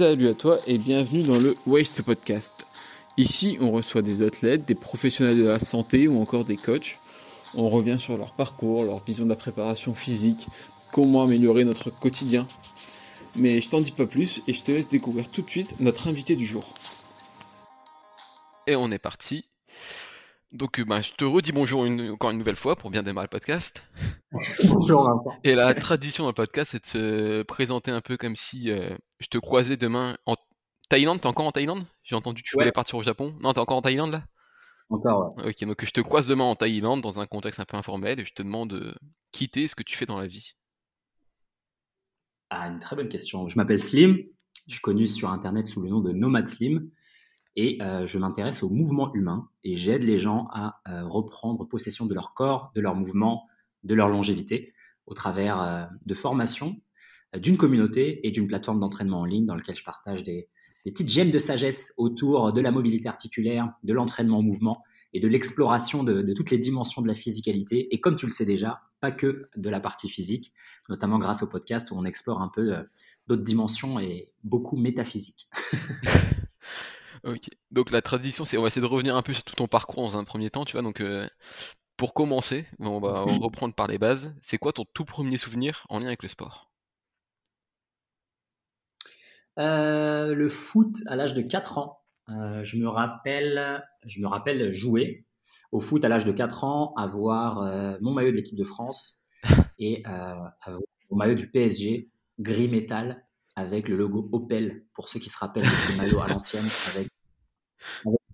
Salut à toi et bienvenue dans le Waste Podcast. Ici, on reçoit des athlètes, des professionnels de la santé ou encore des coachs. On revient sur leur parcours, leur vision de la préparation physique, comment améliorer notre quotidien. Mais je t'en dis pas plus et je te laisse découvrir tout de suite notre invité du jour. Et on est parti. Donc, ben, je te redis bonjour encore une nouvelle fois pour bien démarrer le podcast. bonjour Vincent. Et la tradition dans le podcast, c'est de se présenter un peu comme si euh, je te croisais demain en Thaïlande. T'es encore en Thaïlande? J'ai entendu que tu voulais partir au Japon. Non, t'es encore en Thaïlande là? Encore, ouais. Ok, donc je te croise demain en Thaïlande dans un contexte un peu informel et je te demande de quitter ce que tu fais dans la vie. Ah, une très bonne question. Je m'appelle Slim. Je suis connu sur Internet sous le nom de Nomad Slim et euh, je m'intéresse au mouvement humain et j'aide les gens à euh, reprendre possession de leur corps, de leur mouvement, de leur longévité au travers euh, de formations, d'une communauté et d'une plateforme d'entraînement en ligne dans laquelle je partage des, petites gemmes de sagesse autour de la mobilité articulaire, de l'entraînement au mouvement et de l'exploration de, de, toutes les dimensions de la physicalité. Et comme tu le sais déjà, pas que de la partie physique, notamment grâce au podcast où on explore un peu d'autres dimensions et beaucoup métaphysiques. Ok. Donc la tradition, c'est on va essayer de revenir un peu sur tout ton parcours dans un premier temps, tu vois. Donc euh, pour commencer, on va reprendre par les bases. C'est quoi ton tout premier souvenir en lien avec le sport? Euh, Le foot à l'âge de 4 ans. Euh, je me rappelle, je me rappelle jouer au foot à l'âge de 4 ans, avoir mon maillot de l'équipe de France et mon maillot du PSG gris métal avec le logo Opel, pour ceux qui se rappellent de ces maillots à l'ancienne, avec,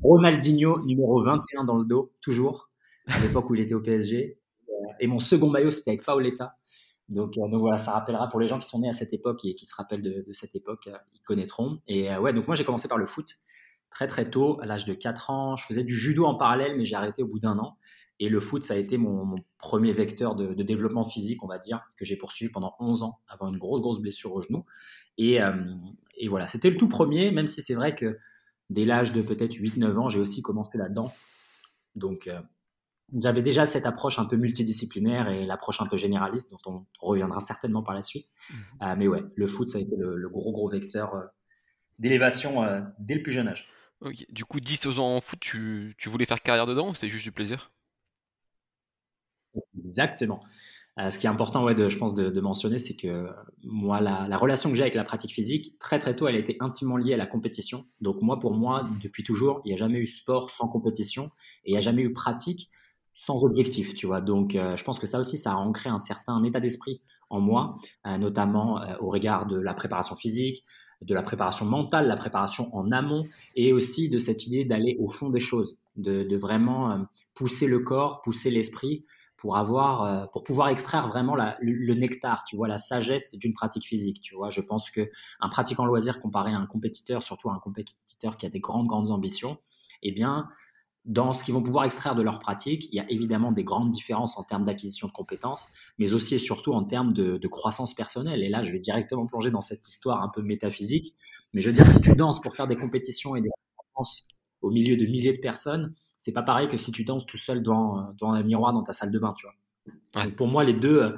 Ronaldinho numéro 21 dans le dos, toujours, à l'époque où il était au PSG. Euh, et mon second maillot, c'était avec Paoletta. Donc, euh, donc, voilà, ça rappellera pour les gens qui sont nés à cette époque et qui se rappellent de, cette époque, euh, ils connaîtront. Et ouais, donc moi j'ai commencé par le foot très très tôt, à l'âge de 4 ans. Je faisais du judo en parallèle, mais j'ai arrêté au bout d'un an. Et le foot, ça a été mon, premier vecteur de, développement physique, on va dire, que j'ai poursuivi pendant 11 ans, avant une grosse, grosse blessure au genou. Et, euh, et voilà, c'était le tout premier, même si c'est vrai que dès l'âge de peut-être 8-9 ans, j'ai aussi commencé la danse. Donc, euh, j'avais déjà cette approche un peu multidisciplinaire et l'approche un peu généraliste, dont on reviendra certainement par la suite. Mmh. Euh, mais ouais, le foot, ça a été le, gros, gros vecteur d'élévation dès le plus jeune âge. Du coup, 10 ans en foot, tu, tu voulais faire carrière dedans ou c'était juste du plaisir? Exactement. Euh, ce qui est important, ouais, je pense, de, mentionner, c'est que moi, la, relation que j'ai avec la pratique physique, très très tôt, elle été intimement liée à la compétition. Donc moi, pour moi, depuis toujours, il n'y a jamais eu sport sans compétition et il n'y a jamais eu pratique sans objectif, tu vois. Donc euh, je pense que ça aussi, ça a ancré un certain état d'esprit en moi, euh, notamment au regard de la préparation physique, de la préparation mentale, la préparation en amont, et aussi de cette idée d'aller au fond des choses, de vraiment pousser le corps, pousser l'esprit pour avoir, euh, pour pouvoir extraire vraiment le, nectar, tu vois, la sagesse d'une pratique physique, tu vois. Je pense que un pratiquant loisir comparé à un compétiteur, surtout un compétiteur qui a des grandes grandes ambitions, eh bien, dans ce qu'ils vont pouvoir extraire de leur pratique, il y a évidemment des grandes différences en termes d'acquisition de compétences, mais aussi et surtout en termes de, croissance personnelle. Et là, je vais directement plonger dans cette histoire un peu métaphysique. Mais je veux dire, si tu danses pour faire des compétitions et des au milieu de milliers de personnes, c'est pas pareil que si tu danses tout seul devant, devant un miroir dans ta salle de bain, tu vois. pour moi, les deux, euh,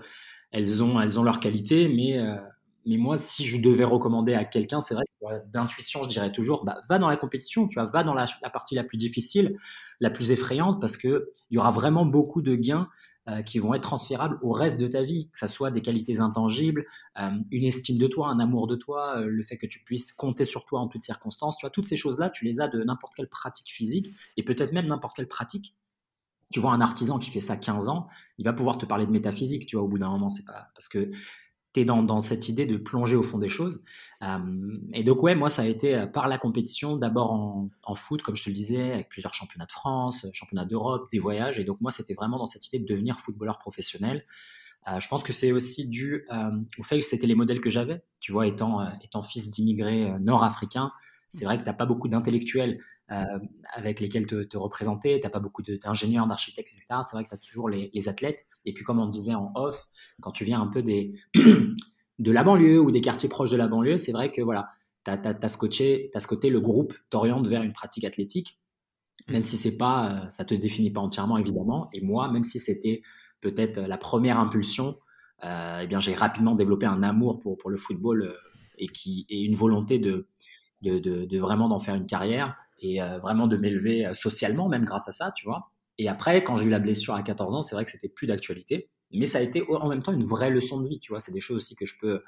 elles ont, elles ont leur qualité, mais, euh, mais moi, si je devais recommander à quelqu'un, c'est vrai que d'intuition, je dirais toujours, bah, va dans la compétition, tu vois, va dans la, la, partie la plus difficile, la plus effrayante, parce que il y aura vraiment beaucoup de gains euh, qui vont être transférables au reste de ta vie, que ça soit des qualités intangibles, euh, une estime de toi, un amour de toi, euh, le fait que tu puisses compter sur toi en toutes circonstances. Tu vois, toutes ces choses-là, tu les as de n'importe quelle pratique physique et peut-être même n'importe quelle pratique. Tu vois un artisan qui fait ça 15 ans, il va pouvoir te parler de métaphysique, tu vois, au bout d'un moment, c'est pas parce que dans, cette idée de plonger au fond des choses. Euh, et donc, ouais, moi, ça a été euh, par la compétition, d'abord en, foot, comme je te le disais, avec plusieurs championnats de France, euh, championnats d'Europe, des voyages. Et donc, moi, c'était vraiment dans cette idée de devenir footballeur professionnel. je pense que c'est aussi dû au fait que c'était les modèles que j'avais. Tu vois, étant, étant fils d'immigrés nord-africains, c'est vrai que tu n'as pas beaucoup d'intellectuels avec lesquels te, te représenter, tu n'as pas beaucoup d'ingénieurs, d'architectes, etc. C'est vrai que tu as toujours les, les, athlètes. Et puis, comme on disait en off, quand tu viens un peu des, de la banlieue ou des quartiers proches de la banlieue, c'est vrai que voilà, tu as, as, ce côté, as ce côté, le groupe t'oriente vers une pratique athlétique, même si c'est pas, euh, ça te définit pas entièrement, évidemment. Et moi, même si c'était peut-être la première impulsion, euh, eh bien, j'ai rapidement développé un amour pour, pour le football et qui et une volonté de de, de, vraiment d'en faire une carrière et vraiment de m'élever socialement même grâce à ça, tu vois. Et après, quand j'ai eu la blessure à 14 ans, c'est vrai que c'était plus d'actualité, mais ça a été en même temps une vraie leçon de vie, tu vois. C'est des choses aussi que je peux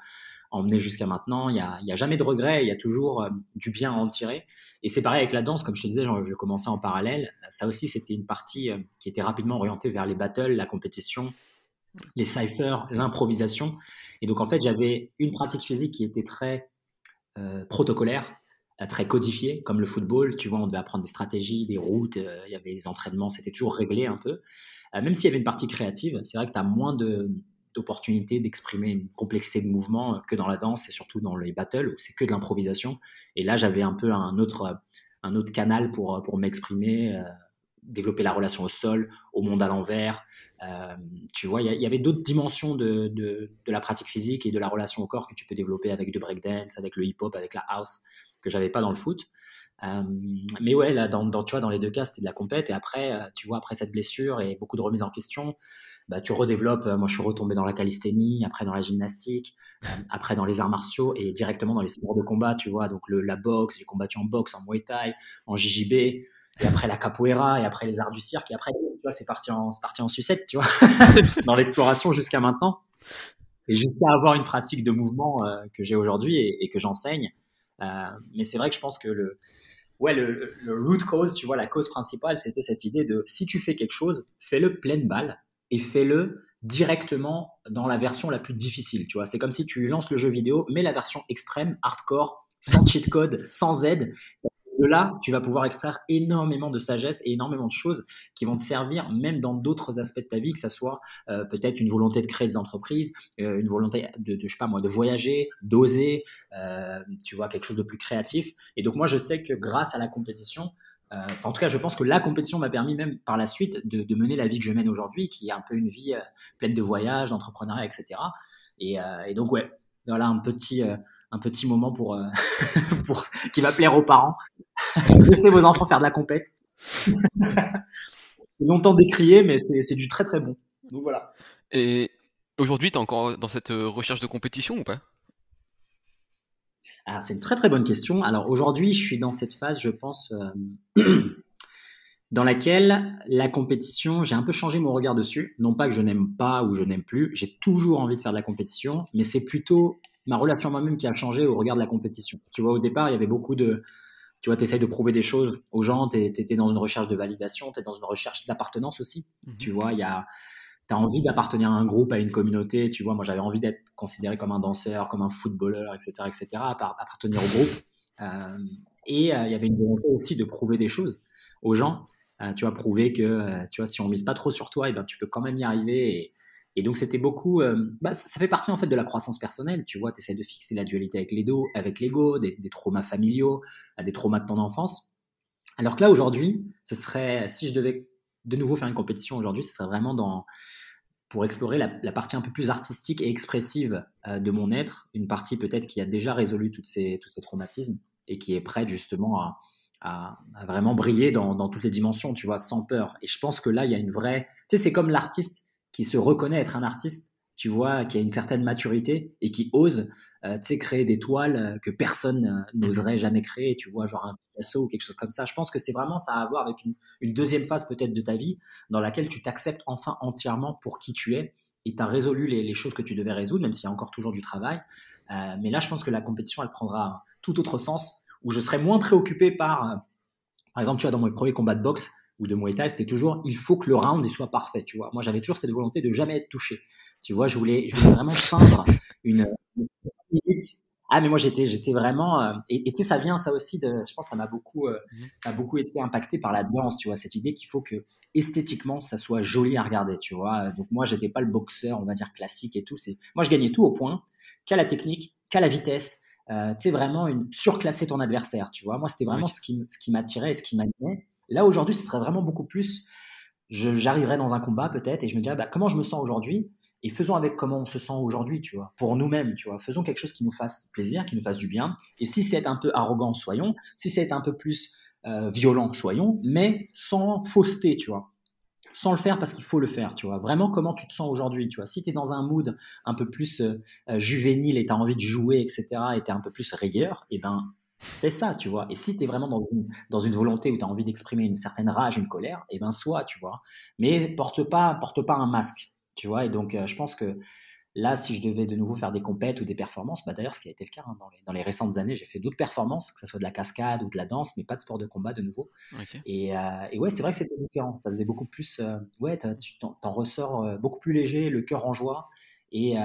emmener jusqu'à maintenant. Il n'y a, a, jamais de regret, il y a toujours euh, du bien à en tirer. Et c'est pareil avec la danse, comme je te disais, je, commençais en parallèle. Ça aussi, c'était une partie euh, qui était rapidement orientée vers les battles, la compétition, les cyphers, l'improvisation. Et donc, en fait, j'avais une pratique physique qui était très euh, protocolaire, très codifiée, comme le football. Tu vois, on devait apprendre des stratégies, des routes, il y avait des entraînements, c'était toujours réglé un peu. même s'il y avait une partie créative, c'est vrai que tu as moins de, d'opportunité d'exprimer une complexité de mouvement euh, que dans la danse et surtout dans les battles où c'est que de l'improvisation. Et là, j'avais un peu un autre, un autre canal pour, pour m'exprimer, euh, développer la relation au sol, au monde à l'envers. Euh, tu vois, il y, avait d'autres dimensions de, de, la pratique physique et de la relation au corps que tu peux développer avec le breakdance, avec le hip-hop, avec la house, que j'avais pas dans le foot. Euh, mais ouais, là, dans, dans, tu vois, dans les deux cas, c'était de la compète. Et après, tu vois, après cette blessure et beaucoup de remises en question, bah, tu redéveloppes. Euh, moi, je suis retombé dans la calisthénie, après dans la gymnastique, euh, après dans les arts martiaux et directement dans les sports de combat, tu vois. Donc le, la boxe, j'ai combattu en boxe, en muay thai, en JJB, et après la capoeira, et après les arts du cirque, et après, tu vois, c'est parti en, c'est parti en sucette, tu vois, dans l'exploration jusqu'à maintenant. Et jusqu'à avoir une pratique de mouvement euh, que j'ai aujourd'hui et, que j'enseigne. Mais c'est vrai que je pense que le, ouais, le, root cause, tu vois, la cause principale, c'était cette idée de si tu fais quelque chose, fais-le pleine balle et fais-le directement dans la version la plus difficile. Tu vois, c'est comme si tu lances le jeu vidéo, mais la version extrême, hardcore, sans cheat code, sans aide. De là, tu vas pouvoir extraire énormément de sagesse et énormément de choses qui vont te servir même dans d'autres aspects de ta vie, que ça soit euh, peut-être une volonté de créer des entreprises, euh, une volonté de, je sais pas moi, de voyager, d'oser, euh, tu vois, quelque chose de plus créatif. Et donc moi, je sais que grâce à la compétition, en tout cas, je pense que la compétition m'a permis même par la suite de, mener la vie que je mène aujourd'hui, qui est un peu une vie pleine de voyages, d'entrepreneuriat, etc. Euh, et, donc, ouais, voilà un petit, un petit moment pour, pour qui va plaire aux parents. Laissez vos enfants faire de la compète. longtemps décrié, mais c'est du très très bon. Donc voilà. Et aujourd'hui, tu es encore dans cette recherche de compétition ou pas? Ah, c'est une très très bonne question. Alors aujourd'hui, je suis dans cette phase, je pense, euh, dans laquelle la compétition, j'ai un peu changé mon regard dessus. Non pas que je n'aime pas ou je n'aime plus, j'ai toujours envie de faire de la compétition, mais c'est plutôt ma relation à moi-même qui a changé au regard de la compétition. Tu vois, au départ, il y avait beaucoup de... Tu vois, tu essayes de prouver des choses aux gens, tu étais dans une recherche de validation, tu es dans une recherche d'appartenance aussi. Mmh tu vois, il y a tu as envie d'appartenir à un groupe, à une communauté. Tu vois, moi, j'avais envie d'être considéré comme un danseur, comme un footballeur, etc., etc., appartenir au groupe. Euh, et euh, il y avait une volonté aussi de prouver des choses aux gens. Euh, tu vois, prouver que, tu vois, si on mise pas trop sur toi, et eh ben, tu peux quand même y arriver. Et, donc, c'était beaucoup. Bah, ça, fait partie en fait de la croissance personnelle. Tu vois, tu essaies de fixer la dualité avec l'ego, avec l'ego, des, des, traumas familiaux, des traumas de ton enfance. Alors que là, aujourd'hui, ce serait, si je devais de nouveau faire une compétition aujourd'hui, ce serait vraiment dans, pour explorer la, partie un peu plus artistique et expressive euh, de mon être, une partie peut-être qui a déjà résolu toutes ces, tous ces traumatismes et qui est prête justement à, vraiment briller dans, dans, toutes les dimensions, tu vois, sans peur. Et je pense que là, il y a une vraie... Tu sais, c'est comme l'artiste qui se reconnaît être un artiste, tu vois, qui a une certaine maturité et qui ose euh, tu sais, créer des toiles euh, que personne euh, n'oserait jamais créer, tu vois, genre un Picasso ou quelque chose comme ça. Je pense que c'est vraiment ça à voir avec une, une deuxième phase peut-être de ta vie dans laquelle tu t'acceptes enfin entièrement pour qui tu es et tu as résolu les, les, choses que tu devais résoudre, même s'il y a encore toujours du travail. Euh, mais là, je pense que la compétition, elle prendra un tout autre sens où je serai moins préoccupé par, par exemple, tu vois, dans mon premier combat de boxe ou de Muay Thai, c'était toujours il faut que le round il soit parfait, tu vois. Moi, j'avais toujours cette volonté de jamais être touché. Tu vois, je voulais, je voulais vraiment peindre une, ah, mais moi, j'étais, j'étais vraiment. Euh, et tu sais, ça vient, ça aussi, de, je pense, ça m'a beaucoup, euh, mmh. beaucoup été impacté par la danse, tu vois, cette idée qu'il faut que esthétiquement, ça soit joli à regarder, tu vois. Donc, moi, j'étais pas le boxeur, on va dire, classique et tout. C'est, moi, je gagnais tout au point, qu'à la technique, qu'à la vitesse. Euh, tu sais, vraiment, une, surclasser ton adversaire, tu vois. Moi, c'était vraiment ce qui, ce qui m'attirait et ce qui m'animait. Là, aujourd'hui, ce serait vraiment beaucoup plus. j'arriverais dans un combat, peut-être, et je me dirais, bah, comment je me sens aujourd'hui et faisons avec comment on se sent aujourd'hui, tu vois, pour nous-mêmes, tu vois. Faisons quelque chose qui nous fasse plaisir, qui nous fasse du bien. Et si c'est un peu arrogant, soyons. Si c'est un peu plus euh, violent, soyons, mais sans fausseté, tu vois. Sans le faire parce qu'il faut le faire, tu vois. Vraiment, comment tu te sens aujourd'hui, tu vois. Si tu es dans un mood un peu plus euh, euh, juvénile et tu as envie de jouer, etc., et tu es un peu plus rayeur, et eh ben, fais ça, tu vois. Et si tu es vraiment dans une, dans une volonté où tu as envie d'exprimer une certaine rage, une colère, et eh ben, sois, tu vois. Mais porte pas, porte pas un masque, tu vois. Et donc, euh, je pense que Là, si je devais de nouveau faire des compètes ou des performances, bah d'ailleurs, ce qui a été le cas hein, dans, les, récentes années, j'ai fait d'autres performances, que ce soit de la cascade ou de la danse, mais pas de sport de combat de nouveau. Et, euh, et, ouais, c'est vrai que c'était différent. Ça faisait beaucoup plus. Euh, ouais, tu t'en, ressors euh, beaucoup plus léger, le cœur en joie. Et,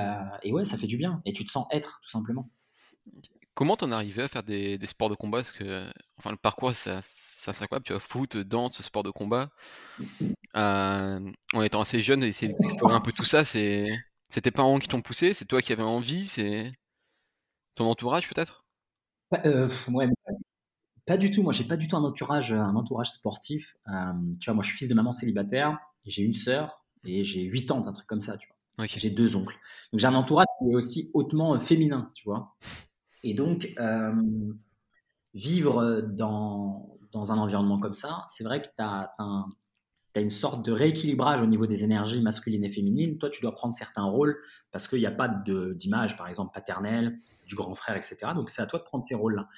et, ouais, ça fait du bien. Et tu te sens être, tout simplement. Comment t'en arrivé à faire des, des, sports de combat? Parce que enfin, le parcours, ça, ça Tu vois, foot, danse, sport de combat. en étant assez jeune, essayer d'explorer un peu tout ça, c'est c'est tes parents qui t'ont poussé C'est toi qui avais envie C'est ton entourage peut-être? Euh, ouais, pas du tout. Moi, j'ai pas du tout un entourage, un entourage sportif. Euh, tu vois, moi, je suis fils de maman célibataire. J'ai une sœur et j'ai huit ans, un truc comme ça. Tu vois. J'ai deux oncles. Donc, j'ai un entourage qui est aussi hautement euh, féminin, tu vois. Et donc, vivre dans, dans un environnement comme ça, c'est vrai que tu as, un, tu une sorte de rééquilibrage au niveau des énergies masculines et féminines. Toi, tu dois prendre certains rôles parce qu'il n'y a pas d'image, par exemple, paternelle, du grand frère, etc. Donc, c'est à toi de prendre ces rôles-là.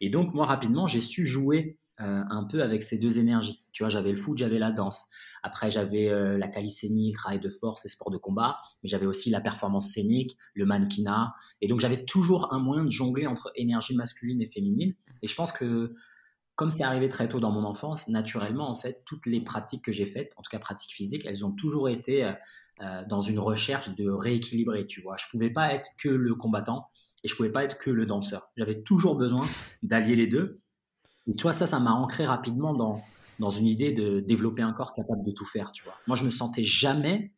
Et donc, moi, rapidement, j'ai su jouer euh, un peu avec ces deux énergies. Tu vois, j'avais le foot, j'avais la danse. Après, j'avais euh, la calisthénie, le travail de force et sport de combat. Mais j'avais aussi la performance scénique, le mannequinat. Et donc, j'avais toujours un moyen de jongler entre énergie masculine et féminine. Et je pense que comme c'est arrivé très tôt dans mon enfance, naturellement, en fait, toutes les pratiques que j'ai faites, en tout cas pratiques physiques, elles ont toujours été euh, euh, dans une recherche de rééquilibrer, tu vois. Je pouvais pas être que le combattant et je pouvais pas être que le danseur. J'avais toujours besoin d'allier les deux. Et tu vois, ça, ça m'a ancré rapidement dans, dans une idée de développer un corps capable de tout faire, tu vois. Moi, je me sentais jamais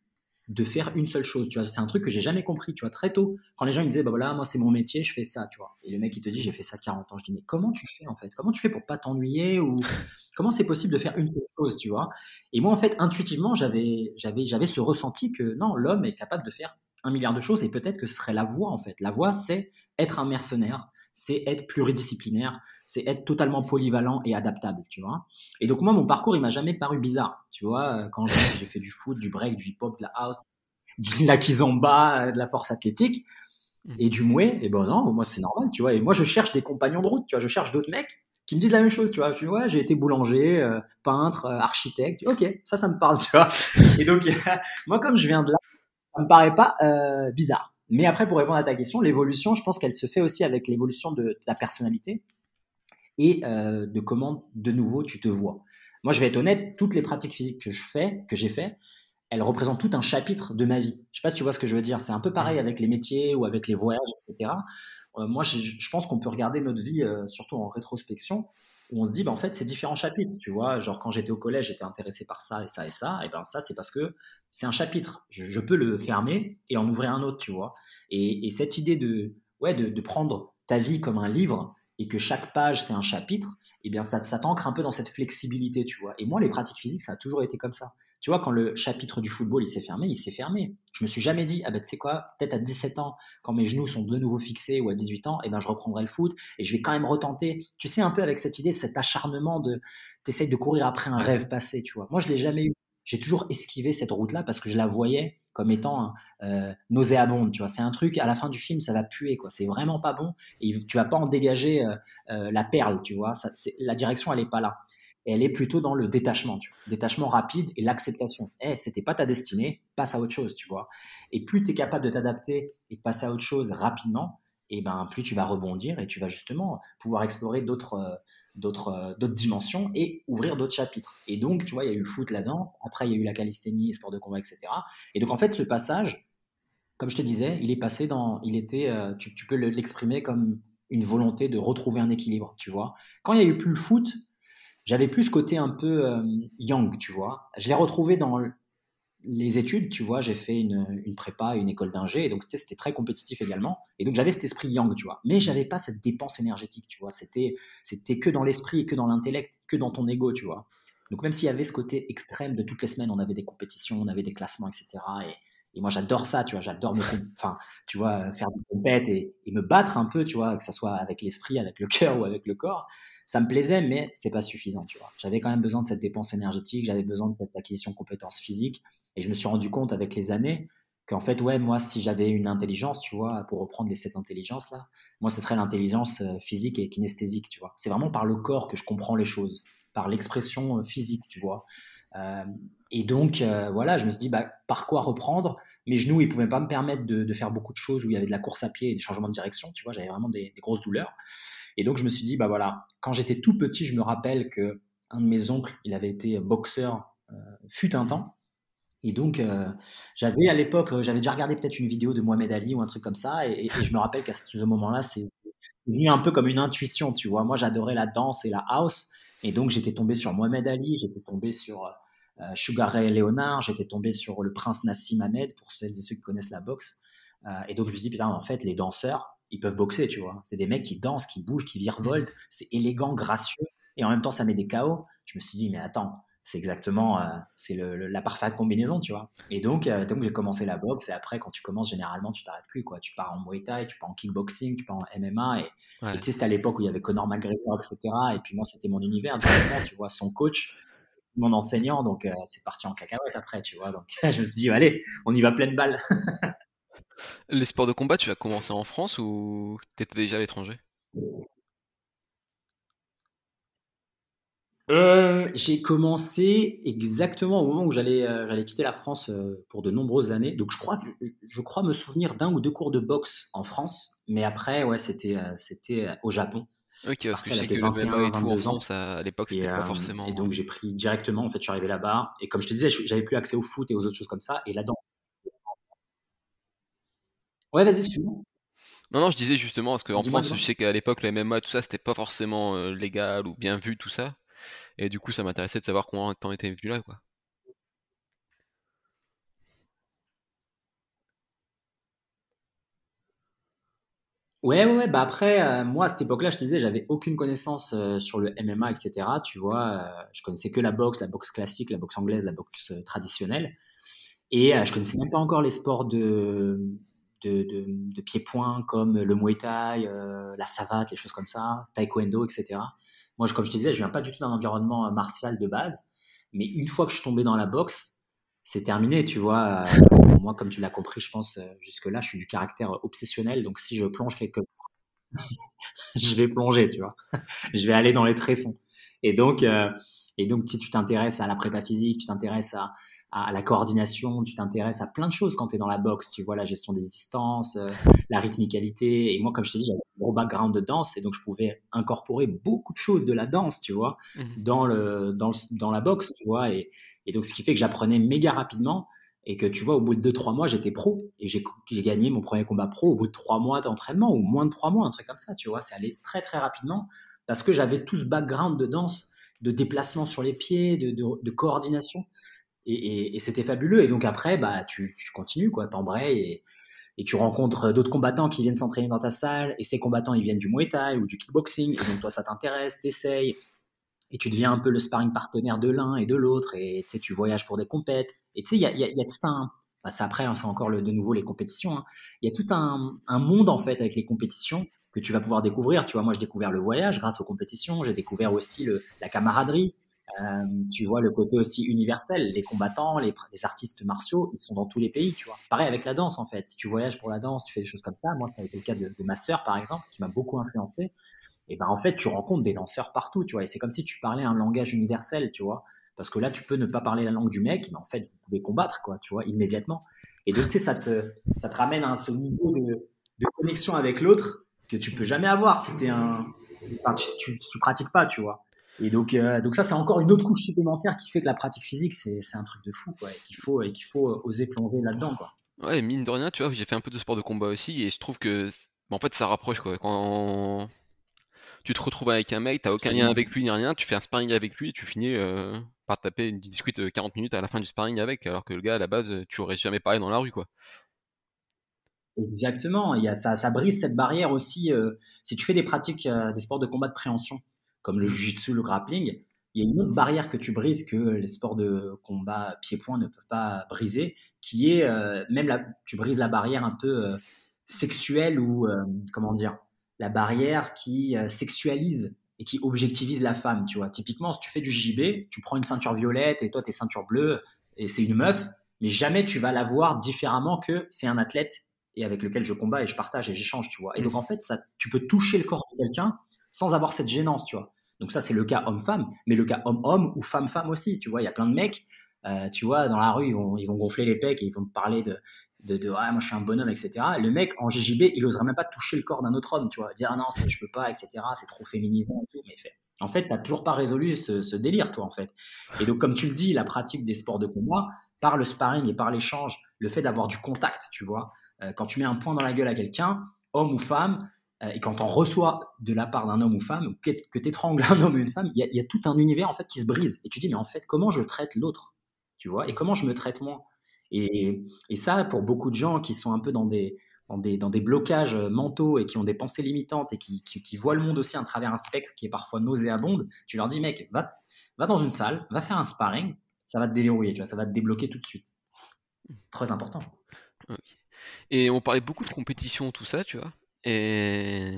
de faire une seule chose. Tu vois, c'est un truc que j'ai jamais compris. Tu vois, très tôt, quand les gens me disaient, bah voilà, moi c'est mon métier, je fais ça. Tu vois, et le mec il te dit, j'ai fait ça 40 ans. Je dis, mais comment tu fais en fait? Comment tu fais pour pas t'ennuyer ou comment c'est possible de faire une seule chose Tu vois? Et moi en fait, intuitivement, j'avais, j'avais, j'avais ce ressenti que non, l'homme est capable de faire un milliard de choses et peut-être que ce serait la voie en fait. La voie, c'est être un mercenaire, c'est être pluridisciplinaire, c'est être totalement polyvalent et adaptable, tu vois. Et donc moi, mon parcours, il m'a jamais paru bizarre, tu vois. Quand j'ai fait du foot, du break, du hip-hop, de la house, de la kizomba, de la force athlétique mmh. et du mouet, et ben non, moi c'est normal, tu vois. Et moi, je cherche des compagnons de route, tu vois. Je cherche d'autres mecs qui me disent la même chose, tu vois. Dis, ouais, j'ai été boulanger, euh, peintre, euh, architecte. Ok, ça, ça me parle, tu vois. Et donc, moi, comme je viens de là, ça me paraît pas euh, bizarre. Mais après, pour répondre à ta question, l'évolution, je pense qu'elle se fait aussi avec l'évolution de, ta personnalité et euh, de comment, de nouveau, tu te vois. Moi, je vais être honnête, toutes les pratiques physiques que je fais, que j'ai fait, elles représentent tout un chapitre de ma vie. Je sais pas si tu vois ce que je veux dire. C'est un peu pareil avec les métiers ou avec les voyages, etc. Euh, moi, je, je pense qu'on peut regarder notre vie, euh, surtout en rétrospection, où on se dit, bah, en fait, c'est différents chapitres. Tu vois, genre quand j'étais au collège, j'étais intéressé par ça et ça et ça. Et ben ça, c'est parce que c'est un chapitre. Je, peux le fermer et en ouvrir un autre, tu vois. Et, cette idée de, ouais, de, prendre ta vie comme un livre et que chaque page, c'est un chapitre, eh bien, ça, ça t'ancre un peu dans cette flexibilité, tu vois. Et moi, les pratiques physiques, ça a toujours été comme ça. Tu vois, quand le chapitre du football, il s'est fermé, il s'est fermé. Je me suis jamais dit, ah ben, tu sais quoi, peut-être à 17 ans, quand mes genoux sont de nouveau fixés, ou à 18 ans, eh ben, je reprendrai le foot et je vais quand même retenter. Tu sais, un peu avec cette idée, cet acharnement de, t'essayes de courir après un rêve passé, tu vois. Moi, je l'ai jamais eu. J'ai toujours esquivé cette route-là parce que je la voyais comme étant euh, nauséabonde, tu vois. C'est un truc, à la fin du film, ça va puer, quoi. C'est vraiment pas bon et tu vas pas en dégager euh, euh, la perle, tu vois. La direction, elle est pas là elle est plutôt dans le détachement. Détachement rapide et l'acceptation. Eh, c'était pas ta destinée, passe à autre chose, tu vois. Et plus tu es capable de t'adapter et de passer à autre chose rapidement, et ben plus tu vas rebondir et tu vas justement pouvoir explorer d'autres euh, euh, d'autres dimensions et ouvrir d'autres chapitres. Et donc, tu vois, il y a eu le foot, la danse, après il y a eu la calisthénie, les de combat, etc. Et donc en fait, ce passage, comme je te disais, il est passé dans, il était, euh, tu, tu peux l'exprimer comme une volonté de retrouver un équilibre, tu vois. Quand il y a eu plus le foot, j'avais plus ce côté un peu euh, young, tu vois. Je l'ai retrouvé dans les études, tu vois. J'ai fait une, prépa, une école d'ingé, et donc c'était très compétitif également. Et donc j'avais cet esprit yang, tu vois. Mais j'avais pas cette dépense énergétique, tu vois. C'était que dans l'esprit, que dans l'intellect, que dans ton ego, tu vois. Donc même s'il y avait ce côté extrême de toutes les semaines, on avait des compétitions, on avait des classements, etc. Et, Et moi, j'adore ça, tu vois. J'adore me, enfin, tu vois, faire des compètes et, et, me battre un peu, tu vois, que ça soit avec l'esprit, avec le cœur ou avec le corps. Ça me plaisait, mais c'est pas suffisant, tu vois. J'avais quand même besoin de cette dépense énergétique, j'avais besoin de cette acquisition de compétences physiques. Et je me suis rendu compte avec les années qu'en fait, ouais, moi, si j'avais une intelligence, tu vois, pour reprendre les sept intelligences là, moi, ce serait l'intelligence euh, physique et kinesthésique, tu vois. C'est vraiment par le corps que je comprends les choses, par l'expression euh, physique, tu vois. Euh, et donc, euh, voilà, je me suis dit, bah, par quoi reprendre? Mes genoux, ils pouvaient pas me permettre de, faire beaucoup de choses où il y avait de la course à pied et des changements de direction, tu vois, j'avais vraiment des, grosses douleurs. Et donc, je me suis dit, bah voilà, quand j'étais tout petit, je me rappelle que un de mes oncles, il avait été boxeur, euh, fut un temps. Et donc, j'avais à l'époque, j'avais déjà regardé peut-être une vidéo de Mohamed Ali ou un truc comme ça, et, et je me rappelle qu'à ce moment-là, c'est venu un peu comme une intuition, tu vois. Moi, j'adorais la danse et la house, et donc j'étais tombé sur Mohamed Ali, j'étais tombé sur euh, Sugar Ray Leonard, j'étais tombé sur le prince Nassim Ahmed, pour celles et ceux qui connaissent la boxe. Euh, et donc je me suis dit, putain, en fait, les danseurs, ils peuvent boxer, tu vois. C'est des mecs qui dansent, qui bougent, qui virevoltent, c'est élégant, gracieux, et en même temps, ça met des chaos. Je me suis dit, mais attends, c'est exactement euh, c'est la parfaite combinaison tu vois. Et donc euh, donc j'ai commencé la boxe et après quand tu commences généralement tu t'arrêtes plus quoi. Tu pars en Muay Thai tu pars en kickboxing tu pars en MMA et Ouais. tu sais c'était à l'époque où il y avait Conor McGregor etc et puis moi c'était mon univers directement tu vois son coach mon enseignant. Donc euh, c'est parti en cacahuète après tu vois. Donc je me suis dit allez on y va pleine balle. Les sports de combat, tu as commencé en France ou t'étais déjà à l'étranger? Euh, j'ai commencé exactement au moment où j'allais euh, j'allais quitter la France euh, pour de nombreuses années. Donc je crois je crois me souvenir d'un ou deux cours de boxe en France, mais après ouais c'était c'était au Japon. Ok, parce que je sais que de le MMA 21, et tout en 22 ans. France, à, l'époque, c'était pas forcément. et donc j'ai pris directement en fait je suis arrivé là-bas et comme je te disais j'avais plus accès au foot et aux autres choses comme ça et la danse. Ouais vas-y suis-moi. Non, non, je disais justement, parce qu'en France, je sais qu'à l'époque, le MMA, tout ça, c'était pas forcément euh, légal ou bien vu, tout ça. Et du coup, ça m'intéressait de savoir comment t'en étais venu là, quoi. Ouais, ouais, bah après, euh, moi, à cette époque-là, je te disais, j'avais aucune connaissance euh, sur le MMA, etc. Tu vois, euh, je connaissais que la boxe, la boxe classique, la boxe anglaise, la boxe traditionnelle. Et je connaissais même pas encore les sports de, de, de, de pied-point comme le Muay Thai, la savate, les choses comme ça, Taekwondo, etc. Moi, comme je te disais, je viens pas du tout d'un environnement euh, martial de base. Mais une fois que je suis tombé dans la boxe, c'est terminé, tu vois. Euh, moi, comme tu l'as compris, je pense, euh, jusque-là, je suis du caractère obsessionnel. Donc, si je plonge quelque je vais plonger, tu vois. Je vais aller dans les tréfonds. Et donc, et donc, si tu t'intéresses à la prépa physique, tu t'intéresses à, à la coordination, tu t'intéresses à plein de choses quand tu es dans la boxe. Tu vois la gestion des distances, euh, la rythmicalité. Et moi, comme je t'ai dit, j'avais un gros background de danse et donc je pouvais incorporer beaucoup de choses de la danse, tu vois, Mhm. dans le dans le, dans la boxe, tu vois. Et, et donc, ce qui fait que j'apprenais méga rapidement et que tu vois, au bout de deux trois mois, j'étais pro et j'ai gagné mon premier combat pro au bout de trois mois d'entraînement ou moins de trois mois, un truc comme ça, tu vois. C'est allé très très rapidement parce que j'avais tout ce background de danse, de déplacement sur les pieds, de, de, de coordination et, c'était fabuleux. Et donc après, bah tu, continues quoi, t'embrayes et, tu rencontres d'autres combattants qui viennent s'entraîner dans ta salle. Et ces combattants ils viennent du Muay Thai ou du kickboxing. Et donc toi ça t'intéresse, t'essayes. Et tu deviens un peu le sparring partenaire de l'un et de l'autre. Et tu voyages pour des compètes. Et tu sais il y a, tout un bah, c'est après c'est encore de nouveau les compétitions hein. il y a tout un, monde en fait avec les compétitions que tu vas pouvoir découvrir. Tu vois moi j'ai découvert le voyage grâce aux compétitions. J'ai découvert aussi la camaraderie euh, tu vois le côté aussi universel les combattants les, artistes martiaux ils sont dans tous les pays tu vois. Pareil avec la danse en fait. Si tu voyages pour la danse tu fais des choses comme ça. Moi ça a été le cas de, ma sœur par exemple qui m'a beaucoup influencé. Et ben en fait tu rencontres des danseurs partout tu vois. Et c'est comme si tu parlais un langage universel tu vois. Parce que là tu peux ne pas parler la langue du mec mais en fait vous pouvez combattre quoi tu vois immédiatement. Et donc tu sais ça te ça te ramène à ce niveau de, connexion avec l'autre que tu peux jamais avoir. Si un enfin tu, tu, tu pratiques pas tu vois et donc euh, donc ça c'est encore une autre couche supplémentaire qui fait que la pratique physique c'est un truc de fou quoi et qu'il faut et qu'il faut oser plonger là dedans quoi Ouais, mine de rien, tu vois, j'ai fait un peu de sport de combat aussi et je trouve que, bah, en fait, ça rapproche, quoi. Quand tu te retrouves avec un mec, t'as aucun lien avec lui ni rien, tu fais un sparring avec lui et tu finis euh, par taper, tu discutes euh, 40 minutes à la fin du sparring avec, alors que le gars, à la base, euh, tu aurais jamais parlé dans la rue, quoi. Exactement, il y a, ça, ça brise cette barrière aussi. euh, si tu fais des pratiques, euh, des sports de combat de préhension, comme le jiu-jitsu, le grappling, il y a une autre barrière que tu brises que les sports de combat pied-point ne peuvent pas briser, qui est euh, même la, tu brises la barrière un peu euh, sexuelle ou euh, comment dire, la barrière qui sexualise et qui objectivise la femme. Tu vois, typiquement, si tu fais du JB, tu prends une ceinture violette et toi t'es ceinture bleue et c'est une meuf, mais jamais tu vas la voir différemment que c'est un athlète et avec lequel je combats et je partage et j'échange, tu vois. Et donc en fait, ça, tu peux toucher le corps de quelqu'un sans avoir cette gênance, tu vois. Donc ça, c'est le cas homme-femme, mais le cas homme-homme ou femme-femme aussi. Tu vois, il y a plein de mecs, euh, tu vois, dans la rue, ils vont, ils vont gonfler les pecs et ils vont te parler de, de, ah, moi je suis un bonhomme, etc. Le mec en GJB, il oserait même pas toucher le corps d'un autre homme, tu vois, dire ah non, ça, je peux pas, etc. C'est trop féminisant et tout, mais fait. En fait, t'as toujours pas résolu ce, délire, toi, en fait. Et donc, comme tu le dis, la pratique des sports de combat, par le sparring et par l'échange, le fait d'avoir du contact, tu vois, euh, quand tu mets un point dans la gueule à quelqu'un, homme ou femme, et quand on reçoit de la part d'un homme ou femme, que, que tu étrangles un homme ou une femme, il y, a, tout un univers en fait qui se brise. Et tu dis, mais en fait, comment je traite l'autre? Tu vois? Et comment je me traite moi? Et, et, ça, pour beaucoup de gens qui sont un peu dans des, dans des, dans des blocages mentaux et qui ont des pensées limitantes et qui, qui, voient le monde aussi à travers un spectre qui est parfois nauséabonde, tu leur dis, mec, va, va dans une salle, va faire un sparring, ça va te déverrouiller, tu vois, ça va te débloquer tout de suite. Très important. Et on parlait beaucoup de compétition, tout ça, tu vois. Et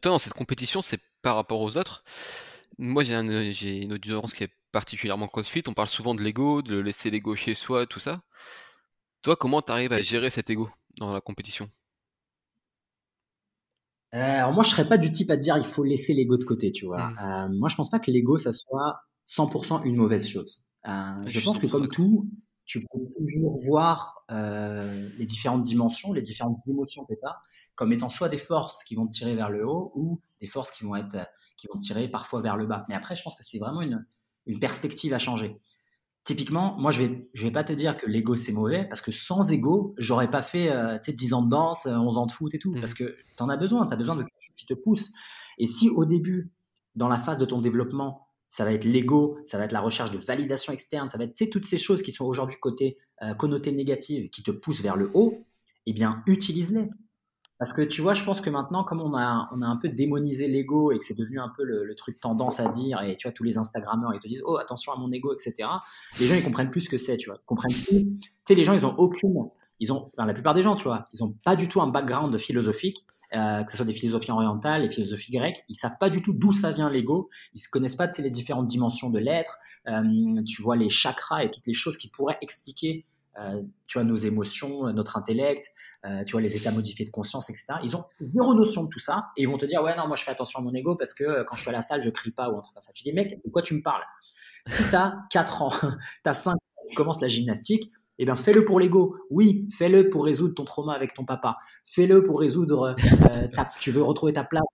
toi, dans cette compétition, c'est par rapport aux autres? Moi, j'ai une audience qui est particulièrement CrossFit. On parle souvent de l'ego, de laisser l'ego chez soi, tout ça. Toi, comment tu arrives à gérer cet ego dans la compétition? Euh, alors moi, je serais pas du type à dire il faut laisser l'ego de côté, tu vois? Mmh. Euh, moi, je pense pas que l'ego ça soit 100% une mauvaise chose. Euh, je pense que comme tout, tu peux toujours voir euh, les différentes dimensions, les différentes émotions que tu as, comme étant soit des forces qui vont te tirer vers le haut ou des forces qui vont, être, qui vont te tirer parfois vers le bas. Mais après, je pense que c'est vraiment une, une perspective à changer. Typiquement, moi, je vais, je vais pas te dire que l'ego c'est mauvais, parce que sans ego, j'aurais pas fait euh, 10 ans de danse, 11 ans de foot et tout, mmh. parce que tu en as besoin, tu as besoin de quelque chose qui te pousse. Et si au début, dans la phase de ton développement, ça va être l'ego, ça va être la recherche de validation externe, ça va être toutes ces choses qui sont aujourd'hui côté euh, connotées négatives, qui te poussent vers le haut, eh bien, utilise-les. Parce que tu vois, je pense que maintenant, comme on a, on a un peu démonisé l'ego et que c'est devenu un peu le, truc tendance à dire, et tu vois, tous les Instagrammeurs, ils te disent, oh, attention à mon ego, etc. Les gens, ils comprennent plus ce que c'est, tu vois. Ils comprennent plus. Tu sais, les gens, ils ont aucune, ils ont, la plupart des gens, tu vois, ils ont pas du tout un background philosophique euh, que ce soit des philosophies orientales, les philosophies grecques, ils savent pas du tout d'où ça vient l'ego. Ils se connaissent pas, tu les différentes dimensions de l'être. Euh, tu vois les chakras et toutes les choses qui pourraient expliquer, euh, tu vois, nos émotions, notre intellect, euh, tu vois, les états modifiés de conscience, etc. Ils ont zéro notion de tout ça et ils vont te dire, ouais, non, moi je fais attention à mon ego parce que quand je suis à la salle, je crie pas ou un truc ça. Tu dis, mec, de quoi tu me parles? Si tu as 4 ans, tu as 5 ans, tu commences la gymnastique, eh bien fais-le pour l'ego. Oui, fais-le pour résoudre ton trauma avec ton papa. Fais-le pour résoudre, euh, ta, tu veux retrouver ta place